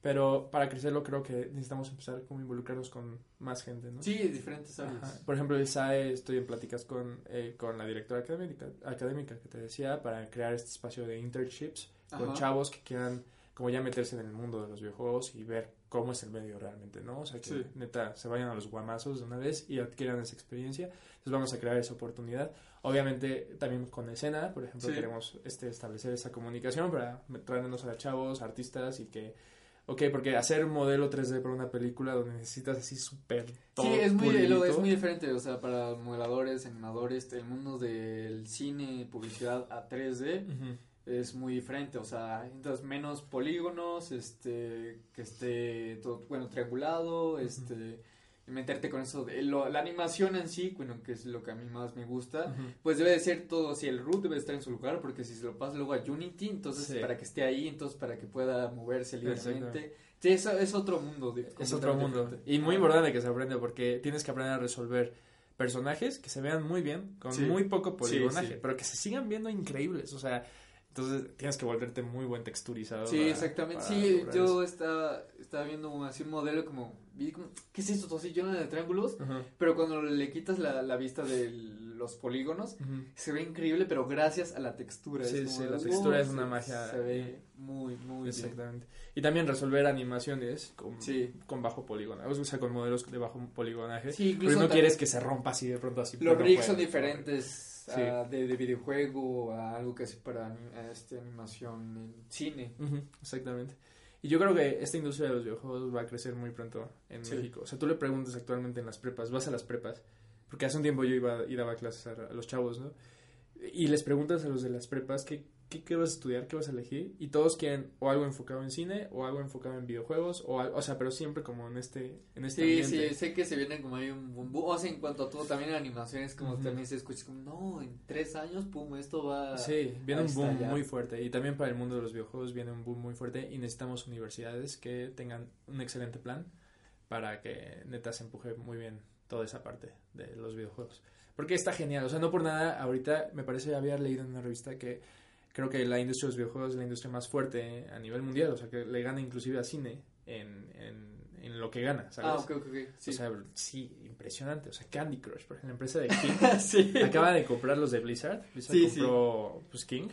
Pero para crecerlo creo que necesitamos empezar como involucrarnos con más gente, ¿no? Sí, diferentes áreas. Por ejemplo, el SAE estoy en pláticas con, eh, con la directora académica, académica que te decía para crear este espacio de internships con chavos que quieran como ya meterse en el mundo de los videojuegos y ver cómo es el medio realmente, ¿no? O sea, que neta se vayan a los guamazos de una vez y adquieran esa experiencia. Entonces vamos a crear esa oportunidad. Obviamente también con escena, por ejemplo, queremos este, establecer esa comunicación para traernos a chavos, artistas y que Ok, porque hacer un modelo 3D para una película donde necesitas así súper Sí, es muy, es muy diferente, o sea, para modeladores, animadores, el mundo del cine, publicidad a 3D es muy diferente, o sea, entonces menos polígonos, este, que esté todo, bueno, triangulado, este meterte con eso de la animación en sí, bueno, que es lo que a mí más me gusta, pues debe de ser todo, si el root debe estar en su lugar, porque si se lo pasa luego a Unity, entonces para que esté ahí, entonces para que pueda moverse libremente. Sí, es, es otro mundo. Es otro mundo. Y muy importante que se aprenda, porque tienes que aprender a resolver personajes que se vean muy bien, con muy poco poligonaje, pero que se sigan viendo increíbles, o sea... Entonces tienes que volverte muy buen texturizado. Sí, exactamente. sí, yo estaba, estaba viendo así un modelo como ¿qué es esto? Así lleno de triángulos, pero cuando le quitas la, la vista de los polígonos, se ve increíble, pero gracias a la textura. Sí, sí, la textura es una magia. Se ve muy, muy Exactamente. Y también resolver animaciones con, con bajo polígono, o sea, con modelos de bajo poligonaje. Sí, incluso no quieres que se rompa así de pronto así. Los rigs son diferentes de, de, videojuego a algo que es para este, animación en cine. exactamente. Y yo creo que esta industria de los videojuegos va a crecer muy pronto en México. O sea, tú le preguntas actualmente en las prepas, vas a las prepas, porque hace un tiempo yo iba y daba clases a, los chavos, ¿no? Y les preguntas a los de las prepas qué, ¿qué, ¿qué, vas a estudiar? ¿Qué vas a elegir? Y todos quieren o algo enfocado en cine o algo enfocado en videojuegos, o, o sea, pero siempre como en este, en este sí, Sí, sé que se viene como ahí un boom. O sea, en cuanto a todo, también en animaciones, como también se escucha como, no, en tres años, pum, esto va Sí, viene un boom muy fuerte. Y también para el mundo de los videojuegos viene un boom muy fuerte y necesitamos universidades que tengan un excelente plan para que neta se empuje muy bien toda esa parte de los videojuegos. Porque está genial, o sea, no por nada, ahorita me parece había leído en una revista que creo que la industria de los videojuegos es la industria más fuerte a nivel mundial, o sea, que le gana inclusive a cine en, en, en lo que gana, ¿sabes? Ah, ok, ok, sí. O sea, sí, impresionante, o sea, Candy Crush, por ejemplo, la empresa de King, sí. acaba de comprar los de Blizzard, Blizzard compró, pues, King,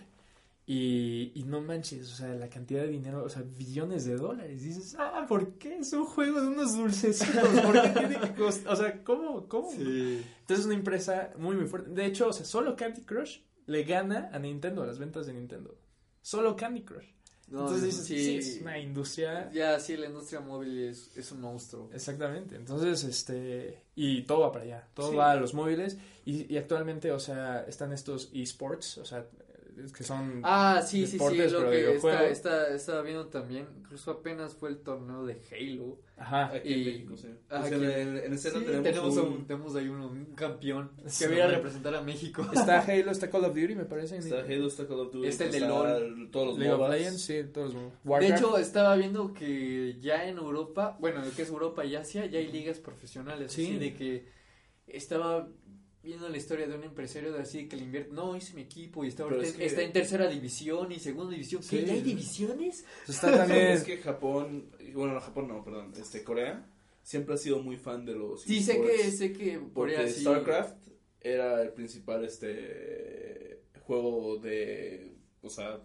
y, y, no manches, o sea, la cantidad de dinero, o sea, billones de dólares. dices, ah, ¿por qué? Es un juego de unos dulcecitos. ¿Por qué tiene que costar? O sea, ¿cómo? ¿Cómo? Sí. Entonces es una empresa muy, muy fuerte. De hecho, o sea, solo Candy Crush le gana a Nintendo, a las ventas de Nintendo. Solo Candy Crush. Entonces dices, sí, es una industria. Ya, sí, la industria móvil es, es, un monstruo. Exactamente. Entonces, este. Y todo va para allá. Todo va a los móviles. Y, y actualmente, o sea, están estos esports. O sea, que son ah sí sí sí lo que está, está, estaba viendo también incluso apenas fue el torneo de Halo. Ajá. Aquí y, en México sí. aquí, en, en escena sí, tenemos, un, tenemos ahí uno, un campeón que viene a representar a México. Está Halo está Call of Duty me parece. Está Halo está Call of Duty este el de LOL. todos los League of Legends sí todos los de hecho estaba viendo que ya en Europa bueno lo que es Europa y Asia ya hay ligas profesionales sí. de que estaba viendo la historia de un empresario de así que le invierte, no, hice mi equipo y está, está en tercera división y segunda división. ¿Qué? ¿Ya hay divisiones? Está también... es que Japón, bueno, no, Japón no, perdón, este, Corea siempre ha sido muy fan de los Sí, sé que, sé que porque StarCraft era el principal, este, juego de, o sea,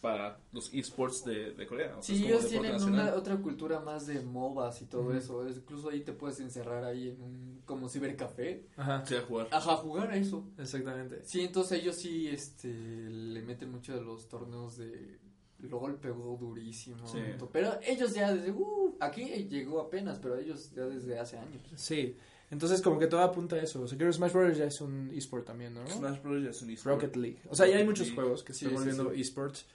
para los esports de, de Corea. sí, ellos tienen una, otra cultura más de MOBAs y todo eso. incluso ahí te puedes encerrar ahí en un como cibercafé. Ajá. Sí, a jugar. Ajá, a jugar a eso. Exactamente. Sí, entonces ellos sí este, le meten mucho de los torneos de LOL pegó durísimo. Sí. Pero ellos ya desde, uh, aquí llegó apenas, pero ellos ya desde hace años. Sí. Entonces, como que todo apunta a eso. O sea, creo que Smash Bros. ya es un esport también, ¿no? Smash Bros. ya es un esport. Rocket League. O sea, ya hay muchos juegos que se están volviendo esports.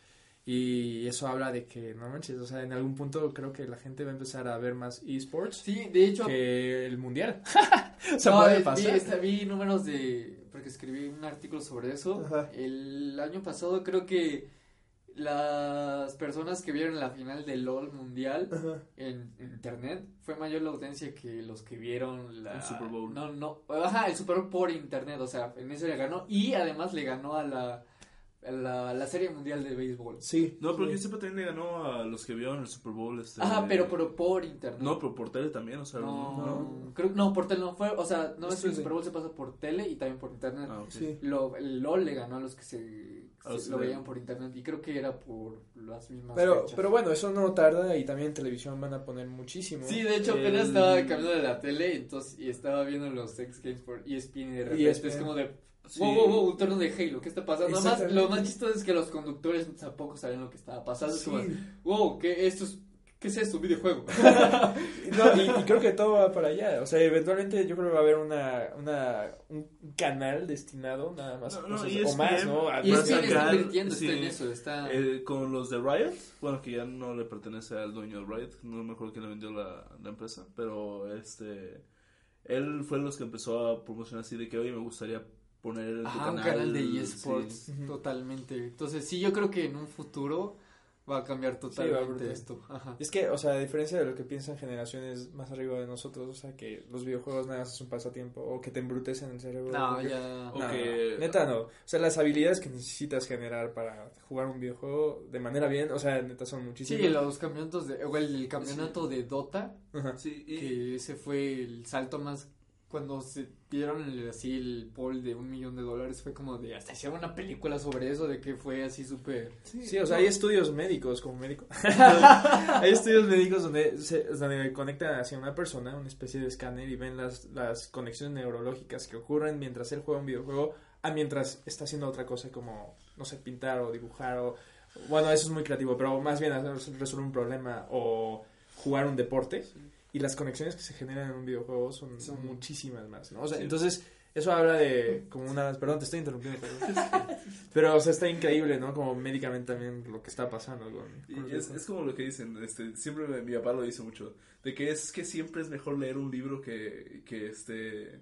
Y eso habla de que, no manches, o sea, en algún punto creo que la gente va a empezar a ver más esports. Sí, de hecho. Que el mundial. o sea, puede pasar. Vi, vi, números de. Porque escribí un artículo sobre eso. El año pasado creo que las personas que vieron la final del LOL mundial en, internet fue mayor la audiencia que los que vieron la el Super Bowl. No, no, ajá, el Super Bowl por internet, o sea, en eso le ganó y además le ganó a la la, la Serie Mundial de Béisbol. Sí. No, pero sí. siempre también le ganó a los que vieron el Super Bowl. Este, Ajá, pero, pero por internet. No, pero por tele también, o sea. No, no, Creo, no por tele no fue, o sea, no es que el Super Bowl se pasa por tele y también por internet. Ah, sí. Lo, el LOL le ganó a los que se, lo veían por internet y creo que era por las mismas pero, Pero bueno, eso no tarda y también en televisión van a poner muchísimo. Sí, de hecho apenas estaba cambiando de la tele entonces, y estaba viendo los X Games por ESPN y de repente es como de Wow, wow, wow, un torneo de Halo, ¿qué está pasando? Más, lo más chistoso es que los conductores tampoco sabían lo que estaba pasando. Es como, wow, ¿qué, esto es, ¿qué es esto? Un videojuego. no, y, creo que todo va para allá. O sea, eventualmente yo creo que va a haber una, una, un canal destinado nada más. No, o más, ¿no? y es que está invirtiendo, en eso. Está... Eh, con los de Riot, bueno, que ya no le pertenece al dueño de Riot, no me acuerdo quién le vendió la, la empresa, pero este. Él fue los que empezó a promocionar así de que, oye, me gustaría poner el canal, un canal de eSports totalmente. Entonces, sí, yo creo que en un futuro va a cambiar totalmente esto. Es que, o sea, a diferencia de lo que piensan generaciones más arriba de nosotros, o sea, que los videojuegos nada más es un pasatiempo o que te embrutecen el cerebro. No, ya. Neta, no. O sea, las habilidades que necesitas generar para jugar un videojuego de manera bien, o sea, neta son muchísimas. Sí, los campeonatos de, o el, campeonato de Dota, sí, que ese fue el salto más cuando se dieron así el poll de un millón de dólares fue como de hasta hicieron una película sobre eso de que fue así súper sí, o sea hay estudios médicos como médico. Hay estudios médicos donde se donde conectan hacia una persona una especie de escáner y ven las las conexiones neurológicas que ocurren mientras él juega un videojuego a mientras está haciendo otra cosa como no sé pintar o dibujar o bueno eso es muy creativo pero más bien resolver un problema o jugar un deporte y las conexiones que se generan en un videojuego son, son muchísimas más, ¿no? O sea, entonces eso habla de como una... Perdón, te estoy interrumpiendo. Pero, o sea, está increíble, ¿no? Como médicamente también lo que está pasando. Con, es, es, como lo que dicen, este, siempre mi papá lo dice mucho, de que es que siempre es mejor leer un libro que, que este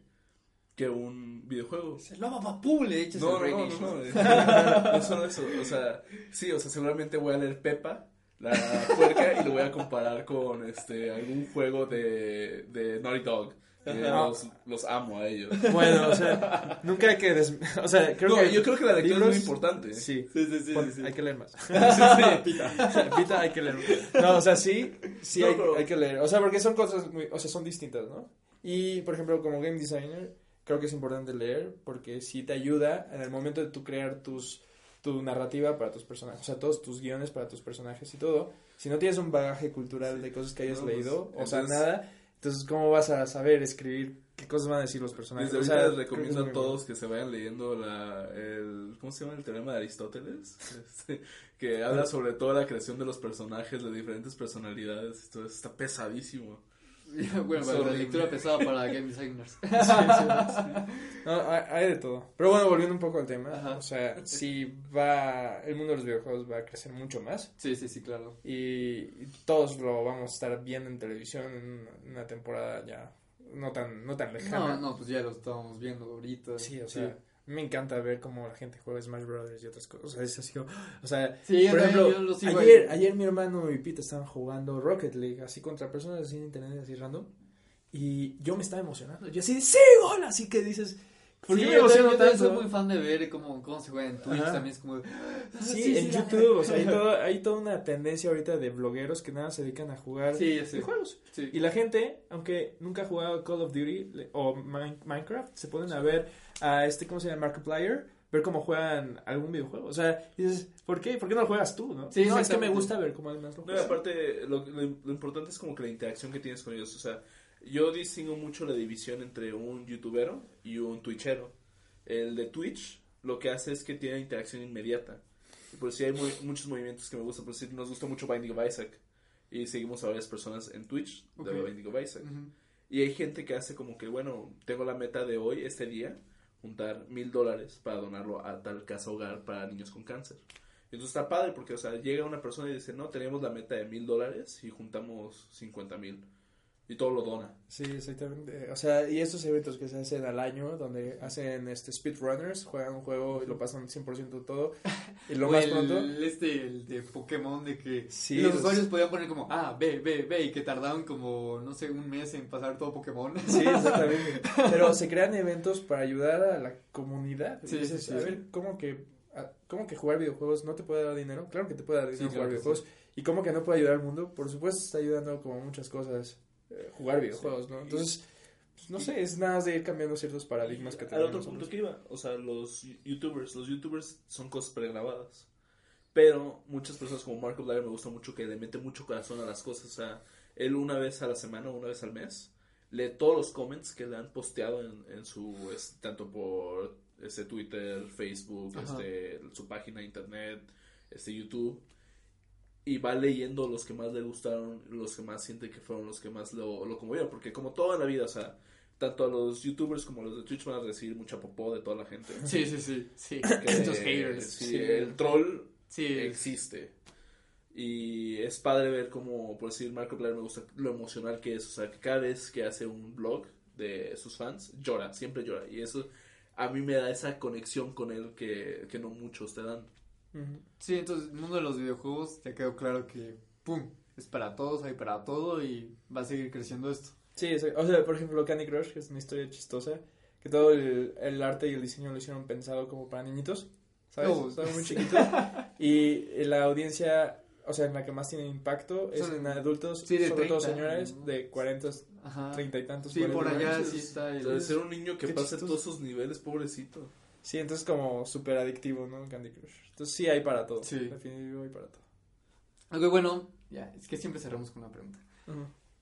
que un videojuego. Se lo papú, le echas no, no, no, no, no, no, solo eso, o sea, sí, o sea, seguramente voy a leer Pepa la puerca y lo voy a comparar con este algún juego de, de Naughty Dog. Los, los, amo a ellos. Bueno, o sea, nunca hay que... O sea, creo que yo creo que la lectura es muy importante. Sí, sí, sí, sí, sí, Hay que leer más. sí, sí, pita. pita hay que leer más. No, o sea, sí, sí hay, hay, que leer. O sea, porque son cosas muy... O sea, son distintas, ¿no? Y, por ejemplo, como game designer, creo que es importante leer porque sí te ayuda en el momento de tú crear tus tu narrativa para tus personajes, o sea, todos tus guiones para tus personajes y todo. Si no tienes un bagaje cultural de cosas que hayas leído, o sea, nada, entonces, ¿cómo vas a saber escribir qué cosas van a decir los personajes? Desde o sea, les recomiendo a todos que se vayan leyendo la, el, ¿cómo se llama? El teorema de Aristóteles, este, que habla sobre toda la creación de los personajes, de diferentes personalidades, todo está pesadísimo. bueno, la lectura pesada para game designers. No, hay, de todo. Pero bueno, volviendo un poco al tema, o sea, si va, el mundo de los videojuegos va a crecer mucho más. Sí, sí, sí, claro. Y, todos lo vamos a estar viendo en televisión en una temporada ya no tan, no tan lejana. No, no, pues ya lo estábamos viendo ahorita. Sí, o sea me encanta ver cómo la gente juega Smash Brothers y otras cosas. O sea, es así, o sea, por ejemplo, ayer, ayer mi hermano y Pete estaban jugando Rocket League, así contra personas así en internet, así random. Y yo me estaba emocionando. Yo así sí, hola, así que dices, ¿Por qué me emociono tanto? Yo soy muy fan de ver cómo, cómo se juega en Twitch, también es como... Sí, en YouTube, o sea, hay, todo, hay toda una tendencia ahorita de blogueros que nada se dedican a jugar juegos. Y la gente, aunque nunca ha jugado Call of Duty o Minecraft, se ponen a ver a este, ¿cómo se llama? Markiplier, ver cómo juegan algún videojuego. O sea, dices, ¿por qué? ¿Por qué no lo juegas tú, no? Sí, no, es que me gusta ver cómo además lo juegan. aparte, lo, lo, importante es como que la interacción que tienes con ellos, o sea yo distingo mucho la división entre un youtubero y un twitchero. El de Twitch lo que hace es que tiene interacción inmediata. Por si hay muchos movimientos que me gustan. Por si nos gusta mucho Binding of Isaac. Y seguimos a varias personas en Twitch de Binding of Isaac. Y hay gente que hace como que, bueno, tengo la meta de hoy, este día, juntar mil dólares para donarlo a tal casa hogar para niños con cáncer. Y entonces está padre porque, o sea, llega una persona y dice, no, tenemos la meta de mil dólares y juntamos cincuenta mil y todo lo dona. Sí, exactamente. O sea, y estos eventos que se hacen al año, donde hacen este speedrunners, juegan un juego y lo pasan 100% todo. Y lo más el, pronto. Este, el de Pokémon, de que los usuarios podían poner como, ah, ve, ve, ve, y que tardaban como, no sé, un mes en pasar todo Pokémon. Sí, exactamente. Pero se crean eventos para ayudar a la comunidad. Sí, sí, sí, a ver, ¿cómo que, ¿cómo que jugar videojuegos no te puede dar dinero? Claro que te puede dar dinero jugar videojuegos. ¿Y cómo que no puede ayudar al mundo? Por supuesto, está ayudando como muchas cosas jugar videojuegos, ¿no? Entonces, pues, no sé, es nada de ir cambiando ciertos paradigmas que tenemos. Al otro punto que iba, o sea, los youtubers, los youtubers son cosas pregrabadas. Pero muchas personas como Marco Blair me gusta mucho que le mete mucho corazón a las cosas. O sea, él una vez a la semana, una vez al mes, lee todos los comments que le han posteado en, en su, tanto por este Twitter, Facebook, este, su página de internet, este YouTube y va leyendo los que más le gustaron, los que más siente que fueron los que más lo, lo conmovieron, porque como toda la vida, o sea, tanto a los youtubers como a los de Twitch van a recibir mucha popó de toda la gente. Sí, sí, sí, sí. haters. Sí, el troll sí. existe. Y es padre ver como, por decir, Marco Blair me gusta lo emocional que es, o sea, que cada vez que hace un blog de sus fans, llora, siempre llora. Y eso a mí me da esa conexión con él que, que no muchos te dan. Sí, entonces el mundo de los videojuegos ya quedó claro que, ¡pum! Es para todos, hay para todo y va a seguir creciendo esto. Sí, o sea, por ejemplo, Candy Crush, que es una historia chistosa, que todo el, el arte y el diseño lo hicieron pensado como para niñitos, ¿sabes? Oh. muy chiquitos. y la audiencia, o sea, en la que más tiene impacto es en adultos, sobre todo señores de 40, Ajá. 30 y tantos. Sí, por allá sí está. Debe ser un niño que pase todos esos niveles, pobrecito. Sí, entonces como súper adictivo, ¿no? Candy Crush. Entonces sí hay para todo. Sí. Definitivo hay para todo. Ok, bueno, ya, es que siempre cerramos con una pregunta.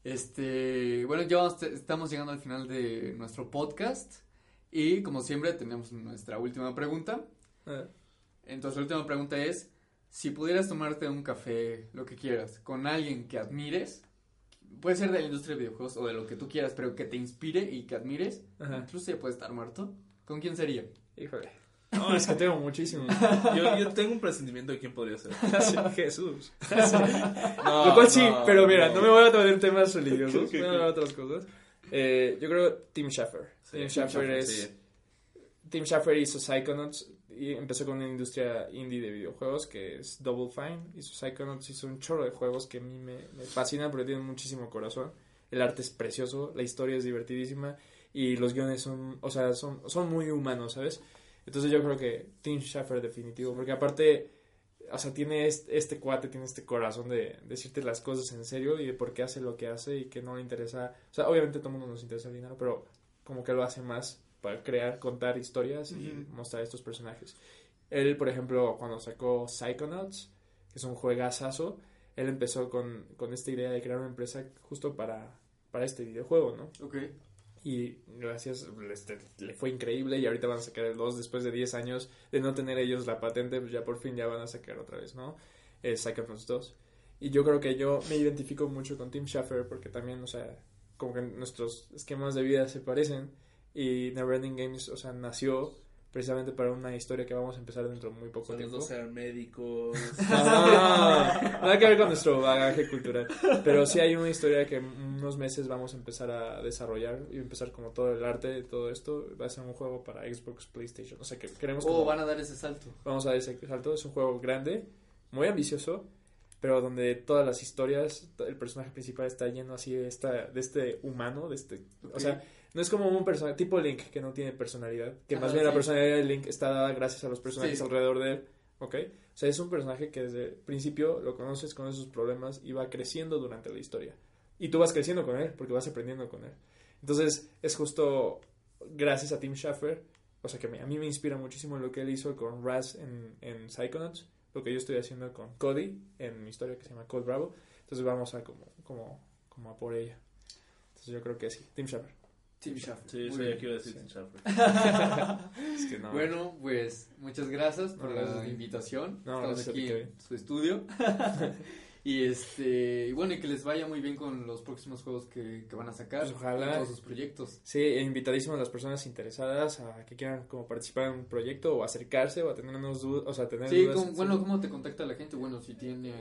Este, bueno, ya estamos llegando al final de nuestro podcast y como siempre tenemos nuestra última pregunta. Entonces la última pregunta es, si pudieras tomarte un café, lo que quieras, con alguien que admires, puede ser de la industria de videojuegos o de lo que tú quieras, pero que te inspire y que admires, incluso ya puede estar muerto, ¿con quién sería? Híjole. No, es que tengo muchísimo. Yo, yo tengo un presentimiento de quién podría ser. Jesús. No, Lo cual sí, pero mira, no. me voy a tomar en temas religiosos, voy a hablar de otras cosas. Eh, yo creo Tim Schafer. Tim Schafer es... Tim Schafer hizo Psychonauts y empezó con una industria indie de videojuegos que es Double Fine. Hizo Psychonauts, hizo un chorro de juegos que a mí me, me fascinan porque tienen muchísimo corazón. El arte es precioso, la historia es divertidísima y los guiones son, o sea, son, son muy humanos, ¿sabes? Entonces yo creo que Tim Schafer definitivo, porque aparte, o sea, tiene este, este, cuate, tiene este corazón de decirte las cosas en serio y de por qué hace lo que hace y que no le interesa, o sea, obviamente todo el mundo nos interesa el dinero, pero como que lo hace más para crear, contar historias y mostrar estos personajes. Él, por ejemplo, cuando sacó Psychonauts, que es un juegazazo, él empezó con, con esta idea de crear una empresa justo para, para este videojuego, ¿no? Ok. Y gracias, este, le fue increíble y ahorita van a sacar el 2 después de 10 años de no tener ellos la patente, pues ya por fin ya van a sacar otra vez, ¿no? Eh, Psychonauts 2. Y yo creo que yo me identifico mucho con Tim Schafer porque también, o sea, como que nuestros esquemas de vida se parecen y Neverending Games, o sea, nació precisamente para una historia que vamos a empezar dentro de muy poco tiempo. Los dos sean médicos. Ah, nada que ver con nuestro bagaje cultural. Pero sí hay una historia que en unos meses vamos a empezar a desarrollar y empezar como todo el arte, todo esto. Va a ser un juego para Xbox, PlayStation. O sea que queremos. Oh, van a dar ese salto. Vamos a dar ese salto. Es un juego grande, muy ambicioso. pero donde todas las historias, el personaje principal está lleno así de, esta, de este humano, de este, o sea, no es como un personaje tipo Link que no tiene personalidad, que más bien la personalidad de Link está dada gracias a los personajes alrededor de él, ¿ok? O sea, es un personaje que desde el principio lo conoces, con sus problemas y va creciendo durante la historia. Y tú vas creciendo con él, porque vas aprendiendo con él. Entonces, es justo gracias a Tim Schafer, o sea, que a mí me inspira muchísimo lo que él hizo con Raz en, en Psychonauts, lo que yo estoy haciendo con Cody en mi historia que se llama Code Bravo. Entonces, vamos a como, como, como a por ella. Entonces, yo creo que sí, Tim Schafer. Tim Schafer. Sí, sí, a decir Tim Schafer. es que no. Bueno, pues muchas gracias por la invitación. No, Estamos aquí en su estudio. Y este, y bueno, y que les vaya muy bien con los próximos juegos que, que van a sacar. Pues ojalá. todos sus proyectos. Sí, e invitadísimos a las personas interesadas a que quieran como participar en un proyecto o acercarse o a tener unos dudas, o sea, tener Sí, bueno, ¿cómo te contacta la gente? Bueno, si tiene...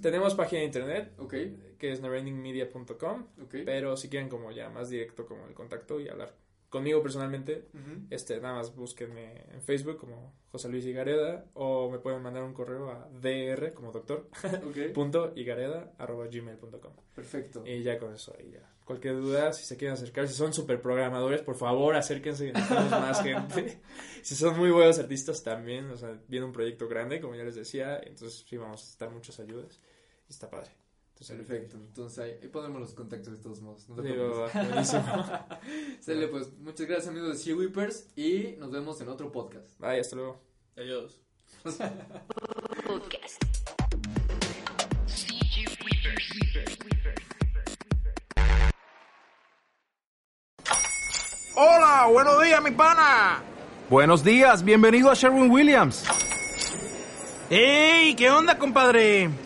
Tenemos página de internet, okay. que es neverendingmedia.com, okay. pero si quieren como ya más directo como el contacto y hablar conmigo personalmente, este, nada más búsquenme en Facebook como José Luis Igareda o me pueden mandar un correo a dr como doctor punto igareda arroba gmail.com. Perfecto. Y ya con eso ahí ya. Cualquier duda, si se quieren acercar, si son super programadores, por favor acérquense, necesitamos más gente. si son muy buenos artistas también, o sea, viene un proyecto grande, como ya les decía, entonces sí vamos a estar muchas ayudas y está padre. Perfecto, entonces ahí, ponemos los contactos de todos modos. No buenísimo. Sale, pues muchas gracias amigos de Sea Whippers y nos vemos en otro podcast. Bye, hasta luego. Adiós. podcast. Hola, buenos días, mi pana. Buenos días, bienvenido a Sherwin Williams. ¡Ey! ¿Qué onda, compadre?